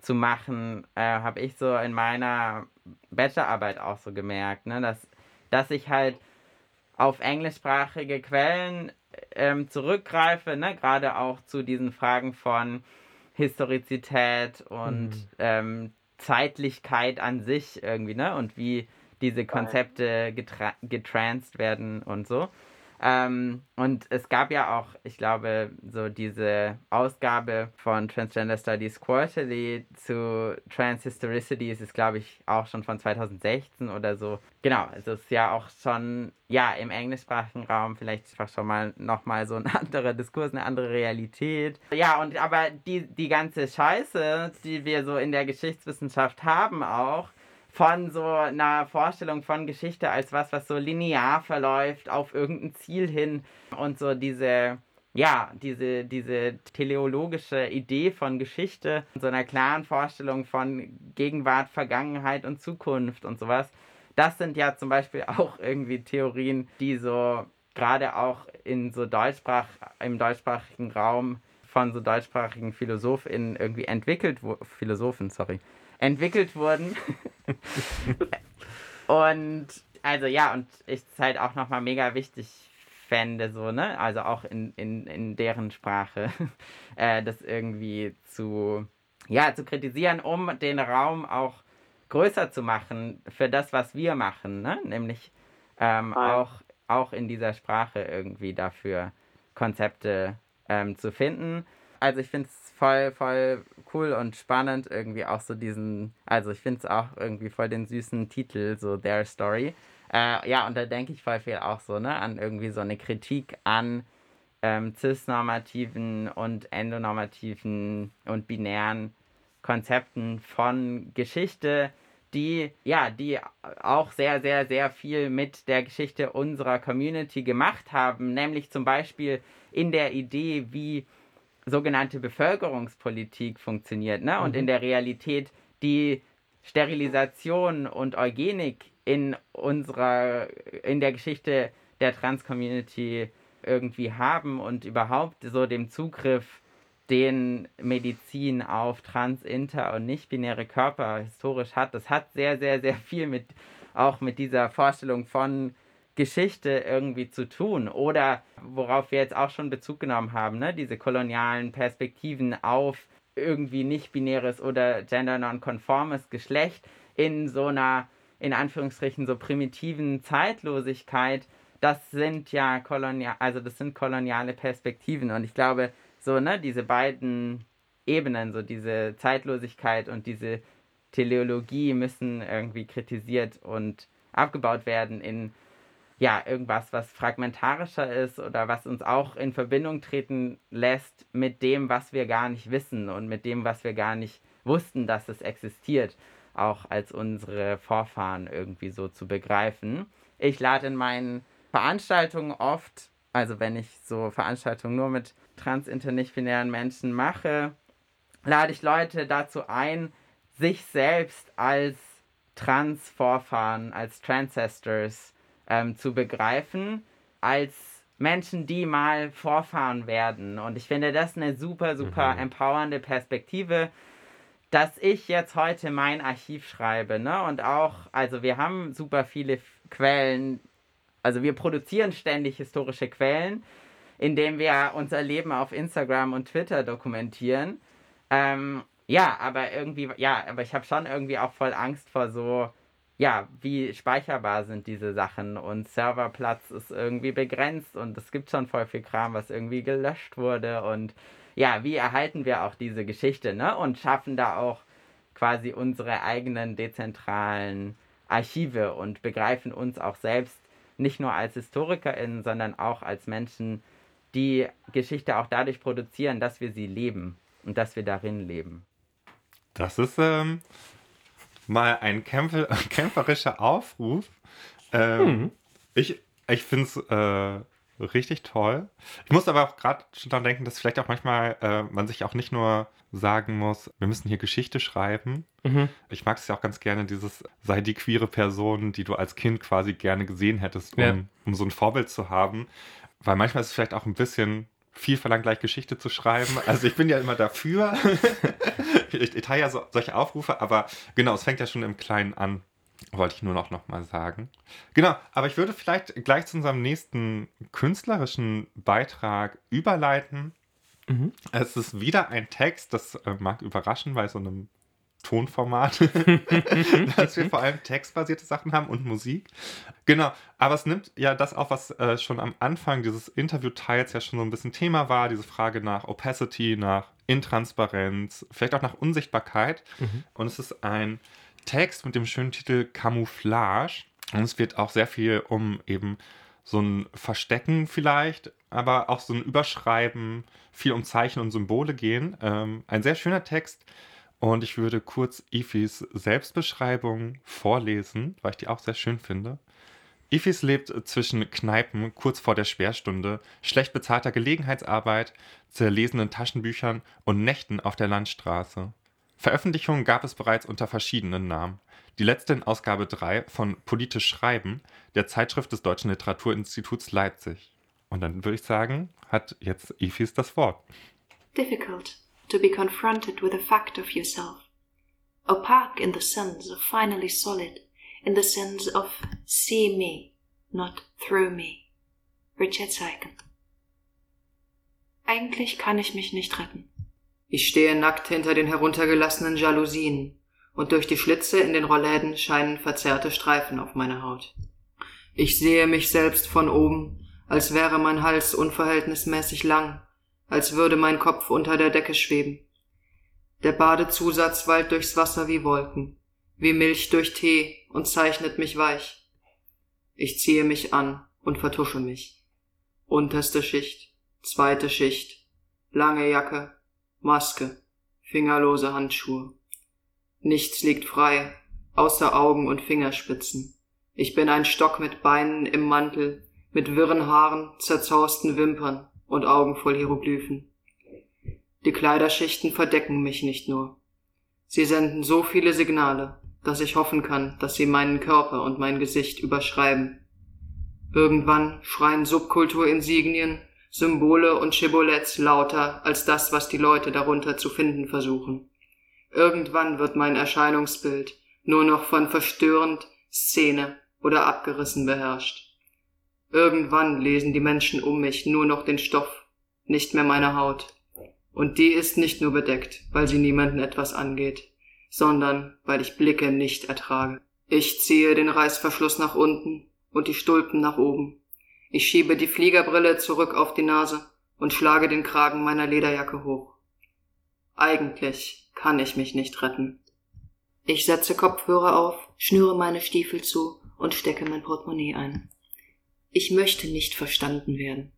zu machen, äh, habe ich so in meiner Bachelorarbeit auch so gemerkt, ne, dass, dass ich halt auf englischsprachige Quellen ähm, zurückgreife, ne, gerade auch zu diesen Fragen von Historizität und mhm. ähm, Zeitlichkeit an sich irgendwie, ne, und wie diese Konzepte getra getranst werden und so. Ähm, und es gab ja auch, ich glaube, so diese Ausgabe von Transgender Studies Quarterly zu Transhistoricity ist glaube ich, auch schon von 2016 oder so. Genau, also es ist ja auch schon, ja, im englischsprachigen Raum vielleicht einfach schon mal nochmal so ein <laughs> anderer Diskurs, eine andere Realität. Ja, und aber die, die ganze Scheiße, die wir so in der Geschichtswissenschaft haben auch, von so einer Vorstellung von Geschichte als was, was so linear verläuft auf irgendein Ziel hin und so diese, ja, diese, diese teleologische Idee von Geschichte, so einer klaren Vorstellung von Gegenwart, Vergangenheit und Zukunft und sowas. Das sind ja zum Beispiel auch irgendwie Theorien, die so gerade auch in so Deutschsprach, im deutschsprachigen Raum von so deutschsprachigen PhilosophInnen irgendwie entwickelt wurden, Philosophen, sorry, entwickelt wurden. <laughs> und also ja, und ich es halt auch nochmal mega wichtig fände, so, ne? Also auch in, in, in deren Sprache, <laughs> äh, das irgendwie zu, ja, zu kritisieren, um den Raum auch größer zu machen für das, was wir machen, ne? Nämlich ähm, auch, auch in dieser Sprache irgendwie dafür Konzepte ähm, zu finden. Also ich finde es voll, voll cool und spannend, irgendwie auch so diesen, also ich finde es auch irgendwie voll den süßen Titel, so Their Story. Äh, ja, und da denke ich voll viel auch so, ne, an irgendwie so eine Kritik an ähm, cis-normativen und endonormativen und binären Konzepten von Geschichte, die, ja, die auch sehr, sehr, sehr viel mit der Geschichte unserer Community gemacht haben, nämlich zum Beispiel in der Idee, wie sogenannte Bevölkerungspolitik funktioniert, ne? Und mhm. in der Realität die Sterilisation und Eugenik in unserer, in der Geschichte der Trans-Community irgendwie haben und überhaupt so dem Zugriff, den Medizin auf trans, inter und nicht-binäre Körper historisch hat, das hat sehr, sehr, sehr viel mit auch mit dieser Vorstellung von Geschichte irgendwie zu tun. Oder worauf wir jetzt auch schon Bezug genommen haben, ne? diese kolonialen Perspektiven auf irgendwie nicht-binäres oder gender-nonkonformes Geschlecht in so einer, in Anführungsstrichen, so primitiven Zeitlosigkeit, das sind ja kolonial, also das sind koloniale Perspektiven. Und ich glaube, so, ne, diese beiden Ebenen, so diese Zeitlosigkeit und diese Teleologie müssen irgendwie kritisiert und abgebaut werden in ja, irgendwas, was fragmentarischer ist oder was uns auch in Verbindung treten lässt mit dem, was wir gar nicht wissen und mit dem, was wir gar nicht wussten, dass es existiert, auch als unsere Vorfahren irgendwie so zu begreifen. Ich lade in meinen Veranstaltungen oft, also wenn ich so Veranstaltungen nur mit trans-internicht-binären Menschen mache, lade ich Leute dazu ein, sich selbst als Trans-Vorfahren, als Transcestors ähm, zu begreifen als Menschen, die mal Vorfahren werden. Und ich finde das eine super, super mhm. empowernde Perspektive, dass ich jetzt heute mein Archiv schreibe. Ne? Und auch, also wir haben super viele Quellen, also wir produzieren ständig historische Quellen, indem wir unser Leben auf Instagram und Twitter dokumentieren. Ähm, ja, aber irgendwie, ja, aber ich habe schon irgendwie auch voll Angst vor so ja, wie speicherbar sind diese Sachen und Serverplatz ist irgendwie begrenzt und es gibt schon voll viel Kram, was irgendwie gelöscht wurde und ja, wie erhalten wir auch diese Geschichte, ne? Und schaffen da auch quasi unsere eigenen dezentralen Archive und begreifen uns auch selbst nicht nur als HistorikerInnen, sondern auch als Menschen, die Geschichte auch dadurch produzieren, dass wir sie leben und dass wir darin leben. Das ist ähm, mal ein kämpfer <laughs> kämpferischer Aufruf. Ähm, Mhm. Ich, ich finde es äh, richtig toll. Ich muss aber auch gerade schon daran denken, dass vielleicht auch manchmal äh, man sich auch nicht nur sagen muss, wir müssen hier Geschichte schreiben. Mhm. Ich mag es ja auch ganz gerne, dieses sei die queere Person, die du als Kind quasi gerne gesehen hättest, um, Ja. um so ein Vorbild zu haben. Weil manchmal ist es vielleicht auch ein bisschen viel verlangt, gleich Geschichte zu schreiben. Also ich bin ja immer dafür. <laughs> ich, ich teile ja so, solche Aufrufe, aber genau, es fängt ja schon im Kleinen an. Wollte ich nur noch, noch mal sagen. Genau, aber ich würde vielleicht gleich zu unserem nächsten künstlerischen Beitrag überleiten. Mhm. Es ist wieder ein Text, das äh, mag überraschen bei so einem Tonformat, <laughs> <laughs> dass wir vor allem textbasierte Sachen haben und Musik. Genau, aber es nimmt ja das auf, was äh, schon am Anfang dieses Interviewteils ja schon so ein bisschen Thema war, diese Frage nach Opacity, nach Intransparenz, vielleicht auch nach Unsichtbarkeit. Mhm. Und es ist ein Text mit dem schönen Titel Camouflage. Und es wird auch sehr viel um eben so ein Verstecken vielleicht, aber auch so ein Überschreiben, viel um Zeichen und Symbole gehen. Ähm, ein sehr schöner Text. Und ich würde kurz Ifis Selbstbeschreibung vorlesen, weil ich die auch sehr schön finde. Ifis lebt zwischen Kneipen kurz vor der Sperrstunde, schlecht bezahlter Gelegenheitsarbeit, zerlesenen Taschenbüchern und Nächten auf der Landstraße. Veröffentlichungen gab es bereits unter verschiedenen Namen. Die letzte in Ausgabe 3 von Politisch Schreiben, der Zeitschrift des Deutschen Literaturinstituts Leipzig. Und dann würde ich sagen, hat jetzt Ifis das Wort. difficult to be confronted with the fact of yourself. Opaque in the sense of finally solid, in the sense of see me, not through me. Richard Zeichen. Eigentlich kann ich mich nicht retten. Ich stehe nackt hinter den heruntergelassenen Jalousien und durch die Schlitze in den Rollläden scheinen verzerrte Streifen auf meine Haut. Ich sehe mich selbst von oben, als wäre mein Hals unverhältnismäßig lang, als würde mein Kopf unter der Decke schweben. Der Badezusatz wallt durchs Wasser wie Wolken, wie Milch durch Tee und zeichnet mich weich. Ich ziehe mich an und vertusche mich. Unterste Schicht, zweite Schicht, lange Jacke, Maske, fingerlose Handschuhe. Nichts liegt frei, außer Augen und Fingerspitzen. Ich bin ein Stock mit Beinen im Mantel, mit wirren Haaren, zerzausten Wimpern und Augen voll Hieroglyphen. Die Kleiderschichten verdecken mich nicht nur. Sie senden so viele Signale, dass ich hoffen kann, dass sie meinen Körper und mein Gesicht überschreiben. Irgendwann schreien Subkulturinsignien, Symbole und Shibboleths lauter als das, was die Leute darunter zu finden versuchen. Irgendwann wird mein Erscheinungsbild nur noch von verstörend, Szene oder abgerissen beherrscht. Irgendwann lesen die Menschen um mich nur noch den Stoff, nicht mehr meine Haut. Und die ist nicht nur bedeckt, weil sie niemanden etwas angeht, sondern weil ich Blicke nicht ertrage. Ich ziehe den Reißverschluss nach unten und die Stulpen nach oben. Ich schiebe die Fliegerbrille zurück auf die Nase und schlage den Kragen meiner Lederjacke hoch. Eigentlich kann ich mich nicht retten. Ich setze Kopfhörer auf, schnüre meine Stiefel zu und stecke mein Portemonnaie ein. Ich möchte nicht verstanden werden.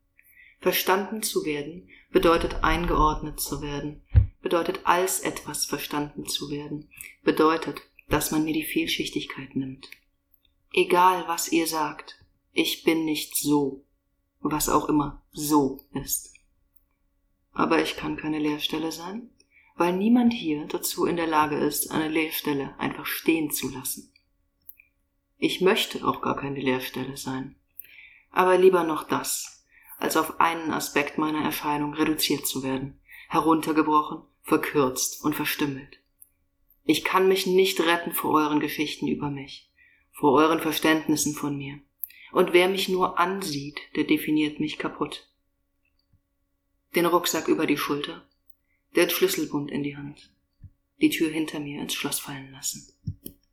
Verstanden zu werden bedeutet eingeordnet zu werden, bedeutet als etwas verstanden zu werden, bedeutet, dass man mir die Vielschichtigkeit nimmt. Egal was ihr sagt, ich bin nicht so, was auch immer so ist. Aber ich kann keine Leerstelle sein, weil niemand hier dazu in der Lage ist, eine Leerstelle einfach stehen zu lassen. Ich möchte auch gar keine Leerstelle sein, aber lieber noch das, als auf einen Aspekt meiner Erscheinung reduziert zu werden, heruntergebrochen, verkürzt und verstümmelt. Ich kann mich nicht retten vor euren Geschichten über mich, vor euren Verständnissen von mir. Und wer mich nur ansieht, der definiert mich kaputt. Den Rucksack über die Schulter, den Schlüsselbund in die Hand, die Tür hinter mir ins Schloss fallen lassen.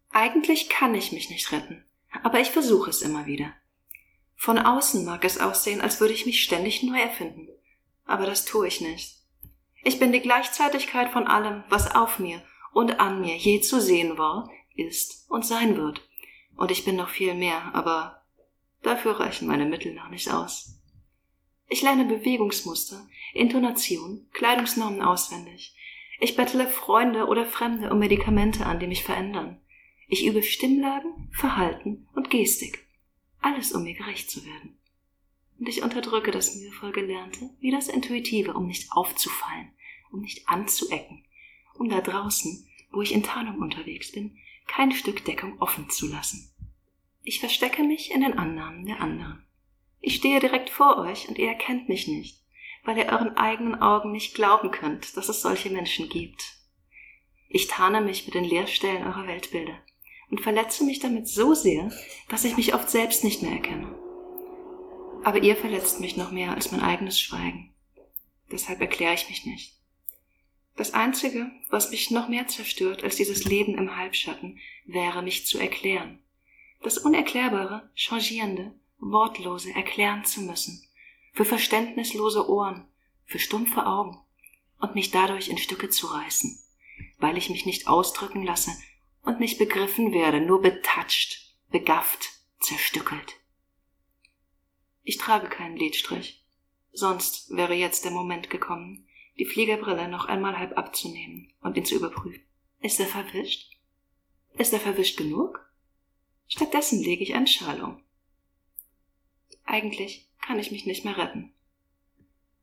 Eigentlich kann ich mich nicht retten, aber ich versuche es immer wieder. Von außen mag es aussehen, als würde ich mich ständig neu erfinden, aber das tue ich nicht. Ich bin die Gleichzeitigkeit von allem, was auf mir und an mir je zu sehen war, ist und sein wird. Und ich bin noch viel mehr, aber dafür reichen meine Mittel noch nicht aus. Ich lerne Bewegungsmuster, Intonation, Kleidungsnormen auswendig. Ich bettle Freunde oder Fremde um Medikamente an, die mich verändern. Ich übe Stimmlagen, Verhalten und Gestik. Alles, um mir gerecht zu werden. Und ich unterdrücke das mühevoll Gelernte wie das Intuitive, um nicht aufzufallen, um nicht anzuecken, um da draußen, wo ich in Tarnung unterwegs bin, kein Stück Deckung offen zu lassen. Ich verstecke mich in den Annahmen der anderen. Ich stehe direkt vor euch und ihr erkennt mich nicht, weil ihr euren eigenen Augen nicht glauben könnt, dass es solche Menschen gibt. Ich tarne mich mit den Leerstellen eurer Weltbilder und verletze mich damit so sehr, dass ich mich oft selbst nicht mehr erkenne. Aber ihr verletzt mich noch mehr als mein eigenes Schweigen. Deshalb erkläre ich mich nicht. Das Einzige, was mich noch mehr zerstört als dieses Leben im Halbschatten, wäre mich zu erklären. Das Unerklärbare, Changierende, Wortlose erklären zu müssen, für verständnislose Ohren, für stumpfe Augen und mich dadurch in Stücke zu reißen, weil ich mich nicht ausdrücken lasse und nicht begriffen werde, nur betatscht, begafft, zerstückelt. Ich trage keinen Lidstrich, sonst wäre jetzt der Moment gekommen, die Fliegerbrille noch einmal halb abzunehmen und ihn zu überprüfen. Ist er verwischt? Ist er verwischt genug? Stattdessen lege ich einen Schal um eigentlich kann ich mich nicht mehr retten.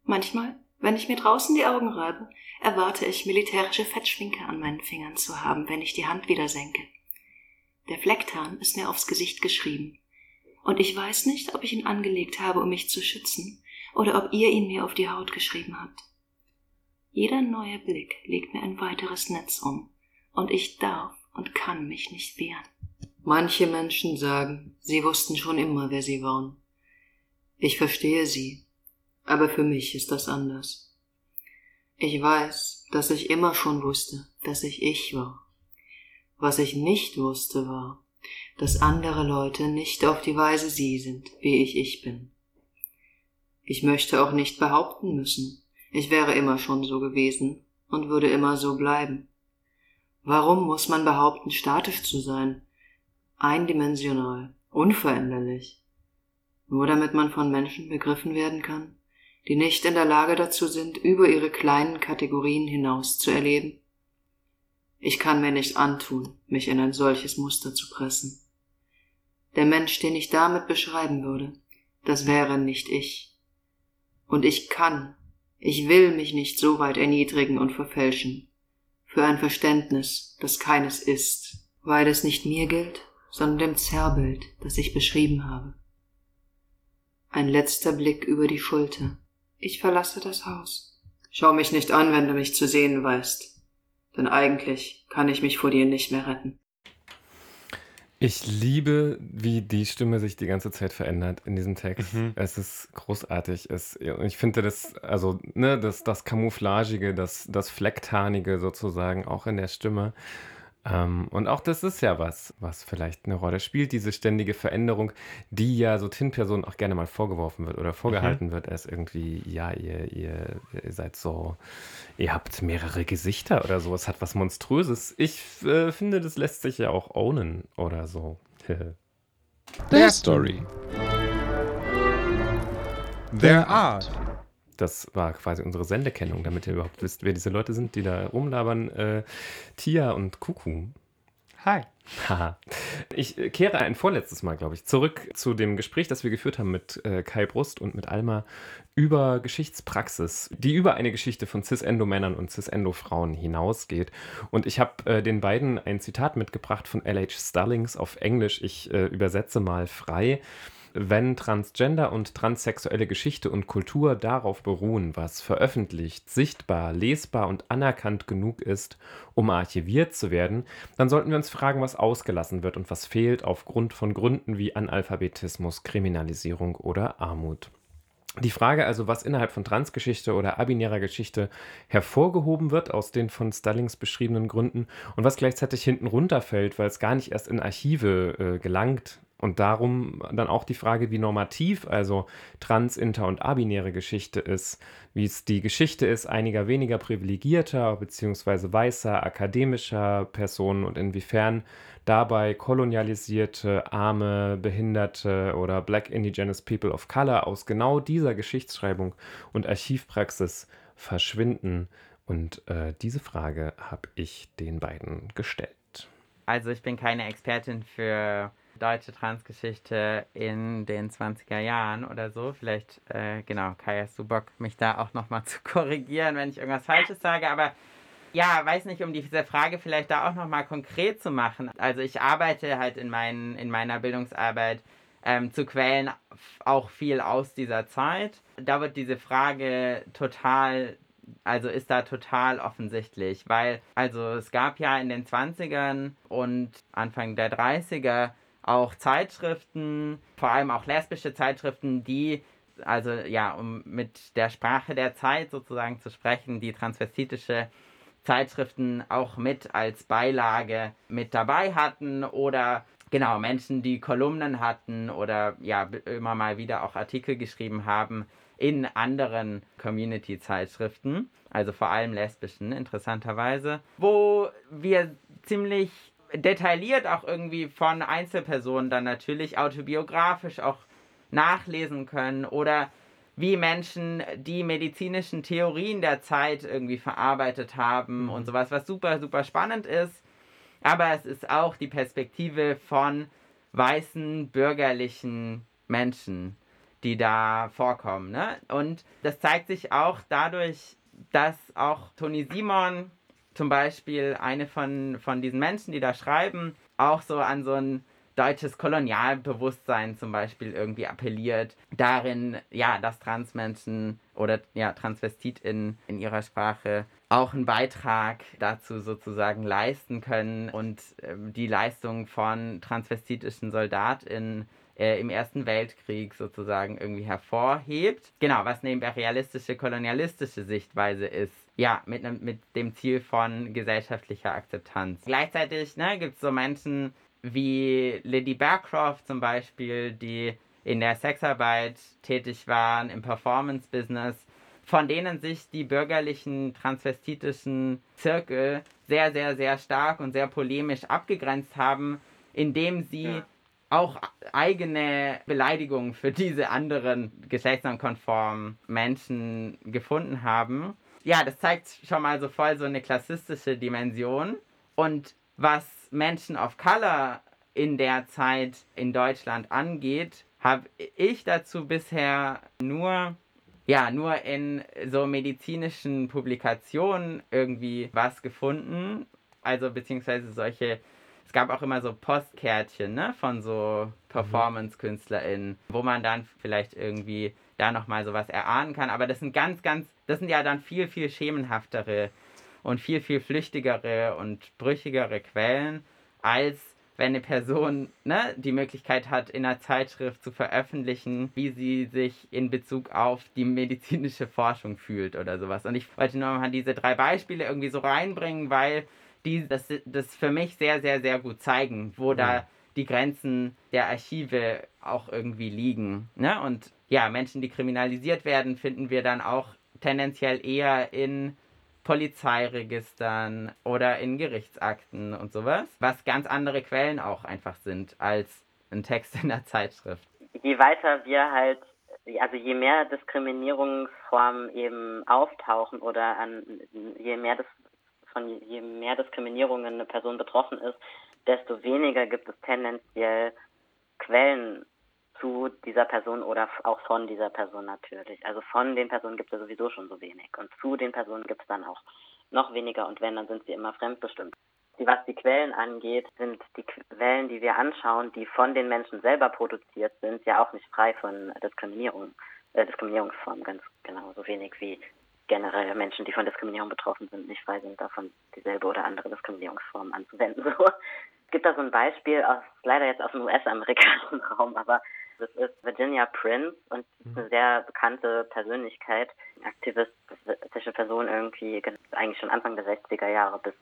Manchmal, wenn ich mir draußen die Augen reibe, erwarte ich militärische Fettschwinke an meinen Fingern zu haben, wenn ich die Hand wieder senke. Der Flecktarn ist mir aufs Gesicht geschrieben, und ich weiß nicht, ob ich ihn angelegt habe, um mich zu schützen, oder ob ihr ihn mir auf die Haut geschrieben habt. Jeder neue Blick legt mir ein weiteres Netz um, und ich darf und kann mich nicht wehren. Manche Menschen sagen, sie wussten schon immer, wer sie waren. Ich verstehe sie, aber für mich ist das anders. Ich weiß, dass ich immer schon wusste, dass ich ich war. Was ich nicht wusste war, dass andere Leute nicht auf die Weise sie sind, wie ich ich bin. Ich möchte auch nicht behaupten müssen, ich wäre immer schon so gewesen und würde immer so bleiben. Warum muss man behaupten, statisch zu sein, eindimensional, unveränderlich? nur damit man von Menschen begriffen werden kann, die nicht in der Lage dazu sind, über ihre kleinen Kategorien hinaus zu erleben? Ich kann mir nicht antun, mich in ein solches Muster zu pressen. Der Mensch, den ich damit beschreiben würde, das wäre nicht ich. Und ich kann, ich will mich nicht so weit erniedrigen und verfälschen, für ein Verständnis, das keines ist, weil es nicht mir gilt, sondern dem Zerrbild, das ich beschrieben habe. Ein letzter Blick über die Schulter. Ich verlasse das Haus. Schau mich nicht an, wenn du mich zu sehen weißt. Denn eigentlich kann ich mich vor dir nicht mehr retten. Ich liebe, wie die Stimme sich die ganze Zeit verändert in diesem Text. Mhm. Es ist großartig. Es, ich finde das, also, ne, das, das Camouflagige, das, das Flecktarnige sozusagen auch in der Stimme. Ähm, und auch das ist ja was, was vielleicht eine Rolle spielt, diese ständige Veränderung, die ja so Tin-Personen auch gerne mal vorgeworfen wird oder vorgehalten mhm. wird, als irgendwie, ja, ihr, ihr, ihr, seid so, ihr habt mehrere Gesichter oder so, es hat was Monströses. Ich äh, finde, das lässt sich ja auch ownen oder so. Their Story. Their Art. Das war quasi unsere Sendekennung, damit ihr überhaupt wisst, wer diese Leute sind, die da rumlabern. Äh, Tia und Kuku. Hi. Haha. ich kehre ein vorletztes Mal, glaube ich, zurück zu dem Gespräch, das wir geführt haben mit äh, Kai Brust und mit Alma über Geschichtspraxis, die über eine Geschichte von Cis-Endo-Männern und Cis-Endo-Frauen hinausgeht. Und ich habe äh, den beiden ein Zitat mitgebracht von L.H. Stallings auf Englisch. Ich äh, übersetze mal frei wenn Transgender und transsexuelle Geschichte und Kultur darauf beruhen, was veröffentlicht, sichtbar, lesbar und anerkannt genug ist, um archiviert zu werden, dann sollten wir uns fragen, was ausgelassen wird und was fehlt aufgrund von Gründen wie Analphabetismus, Kriminalisierung oder Armut. Die Frage also, was innerhalb von Transgeschichte oder abinärer Geschichte hervorgehoben wird aus den von Stallings beschriebenen Gründen und was gleichzeitig hinten runterfällt, weil es gar nicht erst in Archive äh, gelangt, Und darum dann auch die Frage, wie normativ also trans, inter und abinäre Geschichte ist, wie es die Geschichte ist einiger weniger privilegierter bzw. weißer akademischer Personen und inwiefern dabei kolonialisierte, arme, behinderte oder Black Indigenous People of Color aus genau dieser Geschichtsschreibung und Archivpraxis verschwinden. Und äh, diese Frage habe ich den beiden gestellt. Also ich bin keine Expertin für deutsche Transgeschichte in den 20er Jahren oder so. Vielleicht, äh, genau, Kai, hast du Bock, mich da auch nochmal <laughs> zu korrigieren, wenn ich irgendwas Falsches sage. Aber ja, weiß nicht, um diese Frage vielleicht da auch nochmal konkret zu machen. Also ich arbeite halt in, mein, in meiner Bildungsarbeit ähm, zu Quellen auch viel aus dieser Zeit. Da wird diese Frage total also ist da total offensichtlich, weil also es gab ja in den 20ern und Anfang der 30er auch Zeitschriften, vor allem auch lesbische Zeitschriften, die also ja, um mit der Sprache der Zeit sozusagen zu sprechen, die transvestitische Zeitschriften auch mit als Beilage mit dabei hatten oder genau Menschen, die Kolumnen hatten oder ja immer mal wieder auch Artikel geschrieben haben in anderen Community-Zeitschriften, also vor allem lesbischen, interessanterweise, wo wir ziemlich detailliert auch irgendwie von Einzelpersonen dann natürlich autobiografisch auch nachlesen können oder wie Menschen die medizinischen Theorien der Zeit irgendwie verarbeitet haben mhm. und sowas, was super, super spannend ist. Aber es ist auch die Perspektive von weißen bürgerlichen Menschen, die da vorkommen. Ne? Und das zeigt sich auch dadurch, dass auch Toni Simon zum Beispiel eine von, von diesen Menschen, die da schreiben, auch so an so ein deutsches Kolonialbewusstsein zum Beispiel irgendwie appelliert, darin, ja, dass Transmenschen oder ja, TransvestitInnen in ihrer Sprache auch einen Beitrag dazu sozusagen leisten können und äh, die Leistung von transvestitischen SoldatInnen äh, im Ersten Weltkrieg sozusagen irgendwie hervorhebt. Genau, was eine imperialistische, kolonialistische Sichtweise ist ja, mit, ne, mit dem Ziel von gesellschaftlicher Akzeptanz. Gleichzeitig ne, gibt es so Menschen wie Lady Bearcroft zum Beispiel, die in der Sexarbeit tätig waren, im Performance-Business, von denen sich die bürgerlichen transvestitischen Zirkel sehr, sehr, sehr stark und sehr polemisch abgegrenzt haben, indem sie ja. auch eigene Beleidigungen für diese anderen geschlechtskonformen Menschen gefunden haben ja, das zeigt schon mal so voll so eine klassistische Dimension. Und was Menschen of Color in der Zeit in Deutschland angeht, habe ich dazu bisher nur ja, nur in so medizinischen Publikationen irgendwie was gefunden. Also beziehungsweise solche, es gab auch immer so Postkärtchen, ne, von so mhm. Performance-KünstlerInnen, wo man dann vielleicht irgendwie da nochmal sowas erahnen kann. Aber das sind ganz, ganz, das sind ja dann viel, viel schemenhaftere und viel, viel flüchtigere und brüchigere Quellen, als wenn eine Person ne, die Möglichkeit hat, in einer Zeitschrift zu veröffentlichen, wie sie sich in Bezug auf die medizinische Forschung fühlt oder sowas. Und ich wollte nur mal diese drei Beispiele irgendwie so reinbringen, weil die das, das für mich sehr, sehr, sehr gut zeigen, wo ja. da die Grenzen der Archive auch irgendwie liegen. Ne? Und ja, Menschen, die kriminalisiert werden, finden wir dann auch tendenziell eher in Polizeiregistern oder in Gerichtsakten und sowas, was ganz andere Quellen auch einfach sind als ein Text in der Zeitschrift. Je weiter wir halt, also je mehr Diskriminierungsformen eben auftauchen oder an, je mehr das von je mehr Diskriminierungen eine Person betroffen ist, desto weniger gibt es tendenziell Quellen zu dieser Person oder auch von dieser Person natürlich. Also von den Personen gibt es sowieso schon so wenig. Und zu den Personen gibt es dann auch noch weniger und wenn, dann sind sie immer fremdbestimmt. Was die Quellen angeht, sind die Quellen, die wir anschauen, die von den Menschen selber produziert sind, ja auch nicht frei von Diskriminierung, äh, Diskriminierungsformen, ganz genau, so wenig wie generell Menschen, die von Diskriminierung betroffen sind, nicht frei sind, davon dieselbe oder andere Diskriminierungsformen anzuwenden. <laughs> So. Es gibt da so ein Beispiel aus, leider jetzt aus dem US-amerikanischen <laughs> Raum, aber das ist Virginia Prince und ist eine sehr bekannte Persönlichkeit, aktivistische Person irgendwie, eigentlich schon Anfang der 60er Jahre bis,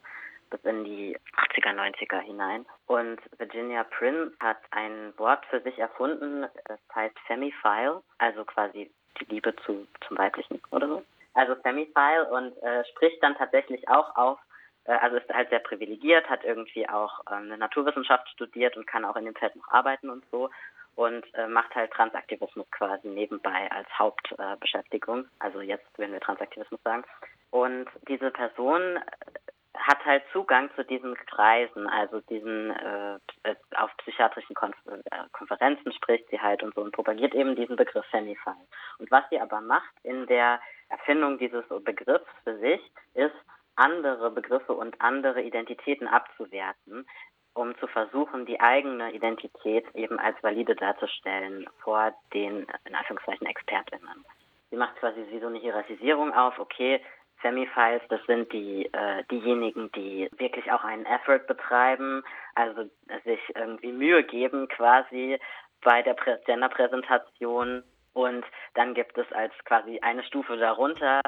bis in die 80er, 90er hinein. Und Virginia Prince hat ein Wort für sich erfunden, das heißt Femifile, also quasi die Liebe zu, zum Weiblichen oder so. Also Femifile und äh, spricht dann tatsächlich auch auf, äh, also ist halt sehr privilegiert, hat irgendwie auch äh, eine Naturwissenschaft studiert und kann auch in dem Feld noch arbeiten und so und äh, macht halt Transaktivismus quasi nebenbei als Hauptbeschäftigung. also jetzt, wenn wir Transaktivismus sagen. Und diese Person hat halt Zugang zu diesen Kreisen, also diesen äh, äh auf psychiatrischen Konf äh, Konferenzen spricht sie halt und so und propagiert eben diesen Begriff Femify. Und was sie aber macht in der Erfindung dieses Begriffs für sich, ist andere Begriffe und andere Identitäten abzuwerten, um zu versuchen, die eigene Identität eben als valide darzustellen vor den, in Anführungszeichen, ExpertInnen. Sie macht quasi wie so eine Hierarchisierung auf, okay, Semifiles, das sind die äh, diejenigen, die wirklich auch einen Effort betreiben, also sich irgendwie Mühe geben quasi bei der Gender-Präsentation. Und dann gibt es als quasi eine Stufe darunter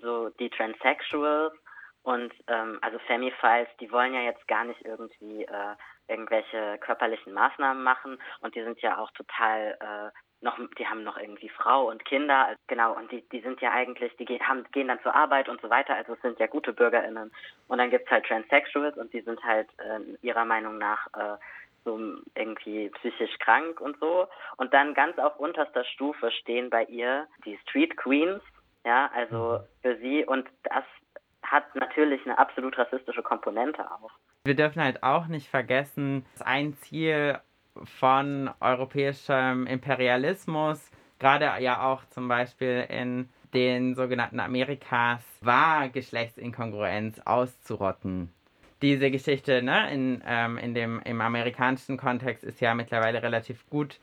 so die Transsexuals, und ähm, also Femifiles, die wollen ja jetzt gar nicht irgendwie äh, irgendwelche körperlichen Maßnahmen machen und die sind ja auch total äh, noch, die haben noch irgendwie Frau und Kinder, genau, und die, die sind ja eigentlich, die gehen, haben, gehen dann zur Arbeit und so weiter, also es sind ja gute BürgerInnen. Und dann gibt's halt Transsexuals und die sind halt äh, ihrer Meinung nach äh, so irgendwie psychisch krank und so. Und dann ganz auf unterster Stufe stehen bei ihr die Street Queens, ja, also mhm. für sie und das hat natürlich eine absolut rassistische Komponente auch. Wir dürfen halt auch nicht vergessen, dass ein Ziel von europäischem Imperialismus, gerade ja auch zum Beispiel in den sogenannten Amerikas, war Geschlechtsinkongruenz auszurotten. Diese Geschichte ne, in, ähm, in dem, im amerikanischen Kontext ist ja mittlerweile relativ gut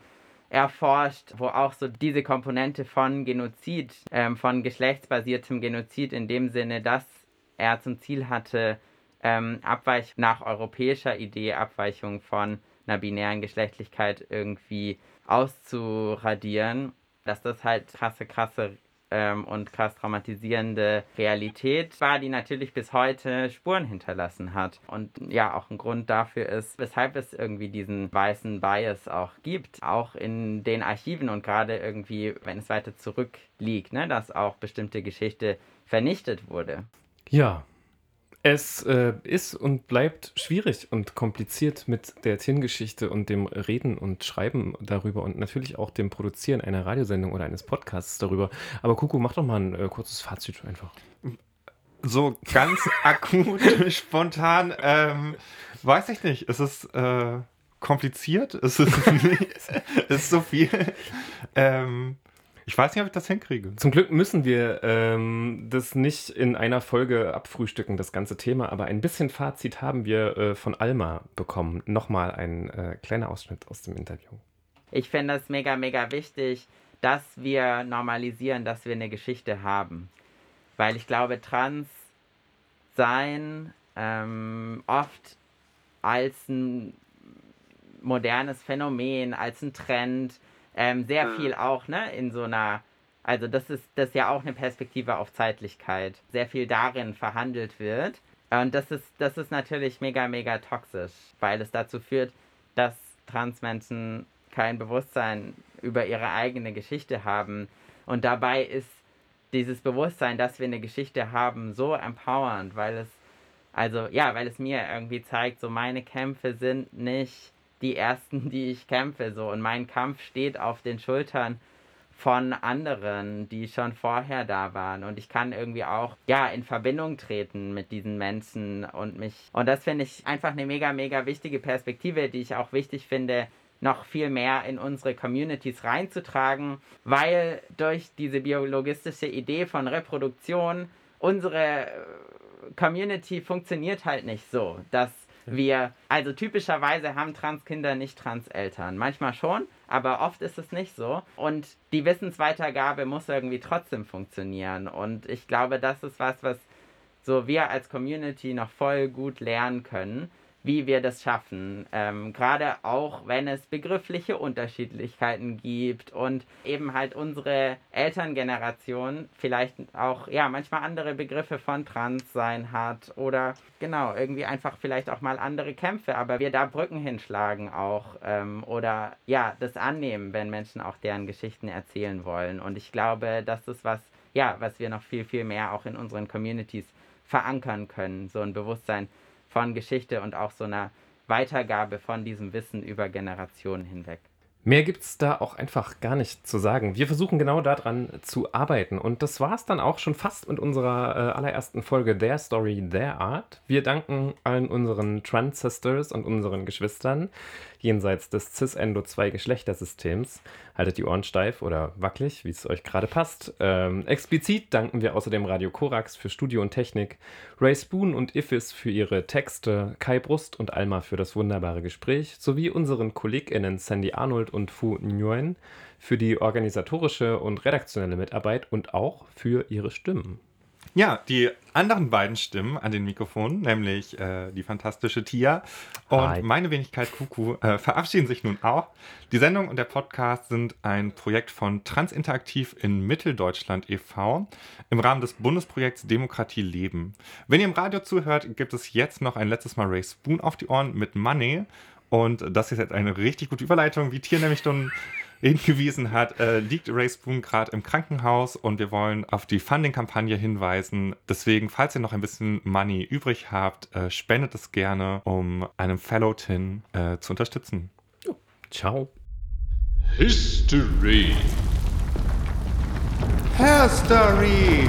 erforscht, wo auch so diese Komponente von Genozid, ähm, von geschlechtsbasiertem Genozid in dem Sinne, dass er zum Ziel hatte, ähm, Abweich nach europäischer Idee, Abweichung von einer binären Geschlechtlichkeit irgendwie auszuradieren, dass das halt krasse, krasse ähm, und krass traumatisierende Realität war, die natürlich bis heute Spuren hinterlassen hat. Und ja, auch ein Grund dafür ist, weshalb es irgendwie diesen weißen Bias auch gibt, auch in den Archiven und gerade irgendwie, wenn es weiter zurückliegt, ne, dass auch bestimmte Geschichte vernichtet wurde. Ja, es äh, ist und bleibt schwierig und kompliziert mit der Tiergeschichte und dem Reden und Schreiben darüber und natürlich auch dem Produzieren einer Radiosendung oder eines Podcasts darüber. Aber Kuku, mach doch mal ein äh, kurzes Fazit einfach. So ganz <laughs> akut, spontan, ähm, weiß ich nicht. Es ist äh, kompliziert, es ist, <laughs> es ist so viel. Ähm, ich weiß nicht, ob ich das hinkriege. Zum Glück müssen wir ähm, das nicht in einer Folge abfrühstücken, das ganze Thema, aber ein bisschen Fazit haben wir äh, von Alma bekommen. Nochmal ein äh, kleiner Ausschnitt aus dem Interview. Ich finde das mega, mega wichtig, dass wir normalisieren, dass wir eine Geschichte haben. Weil ich glaube, trans sein ähm, oft als ein modernes Phänomen, als ein Trend, ähm, sehr mhm. viel auch, ne, in so einer, also das ist, das ist ja auch eine Perspektive auf Zeitlichkeit, sehr viel darin verhandelt wird. Und das ist, das ist natürlich mega, mega toxisch, weil es dazu führt, dass Transmenschen kein Bewusstsein über ihre eigene Geschichte haben. Und dabei ist dieses Bewusstsein, dass wir eine Geschichte haben, so empowernd, weil es, also ja, weil es mir irgendwie zeigt, so meine Kämpfe sind nicht die ersten, die ich kämpfe. So. Und mein Kampf steht auf den Schultern von anderen, die schon vorher da waren. Und ich kann irgendwie auch, ja, in Verbindung treten mit diesen Menschen und mich. Und das finde ich einfach eine mega, mega wichtige Perspektive, die ich auch wichtig finde, noch viel mehr in unsere Communities reinzutragen, weil durch diese biologistische Idee von Reproduktion unsere äh, Community funktioniert halt nicht so, dass wir, also typischerweise haben Transkinder nicht Transeltern. Manchmal schon, aber oft ist es nicht so. Und die Wissensweitergabe muss irgendwie trotzdem funktionieren. Und ich glaube, das ist was, was so wir als Community noch voll gut lernen können, wie wir das schaffen. Ähm, Gerade auch, wenn es begriffliche Unterschiedlichkeiten gibt und eben halt unsere Elterngeneration vielleicht auch, ja, manchmal andere Begriffe von Transsein hat oder genau, irgendwie einfach vielleicht auch mal andere Kämpfe, aber wir da Brücken hinschlagen auch ähm, oder ja, das annehmen, wenn Menschen auch deren Geschichten erzählen wollen. Und ich glaube, das ist was, ja, was wir noch viel, viel mehr auch in unseren Communities verankern können, so ein Bewusstsein von Geschichte und auch so einer Weitergabe von diesem Wissen über Generationen hinweg. Mehr gibt es da auch einfach gar nicht zu sagen. Wir versuchen genau daran zu arbeiten. Und das war es dann auch schon fast mit unserer äh, allerersten Folge Their Story, Their Art. Wir danken allen unseren Trans-Sisters und unseren Geschwistern jenseits des Cis-Endo-2-Geschlechtersystems. Haltet die Ohren steif oder wackelig, wie es euch gerade passt. Ähm, explizit danken wir außerdem Radio Korax für Studio und Technik, Ray Spoon und Iffis für ihre Texte, Kai Brust und Alma für das wunderbare Gespräch, sowie unseren KollegInnen Sandy Arnold und Fu Nguyen für die organisatorische und redaktionelle Mitarbeit und auch für ihre Stimmen. Ja, die anderen beiden Stimmen an den Mikrofonen, nämlich äh, die fantastische Tia und Hi. meine Wenigkeit Kuku, äh, verabschieden sich nun auch. Die Sendung und der Podcast sind ein Projekt von Transinteraktiv in Mitteldeutschland e.V. im Rahmen des Bundesprojekts Demokratie leben. Wenn ihr im Radio zuhört, gibt es jetzt noch ein letztes Mal Ray Spoon auf die Ohren mit Money. Und das ist jetzt eine richtig gute Überleitung, wie Tia nämlich schon hingewiesen hat, äh, liegt Ray Spoon gerade im Krankenhaus und wir wollen auf die Funding-Kampagne hinweisen. Deswegen, falls ihr noch ein bisschen Money übrig habt, äh, spendet es gerne, um einem Fellow Tin äh, zu unterstützen. Ciao. History. History!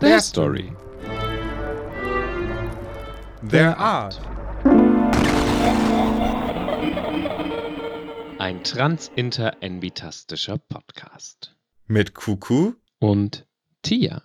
Their Story. Their Art. Ein transinter-envitastischer Podcast. Mit Kuku Und Tia.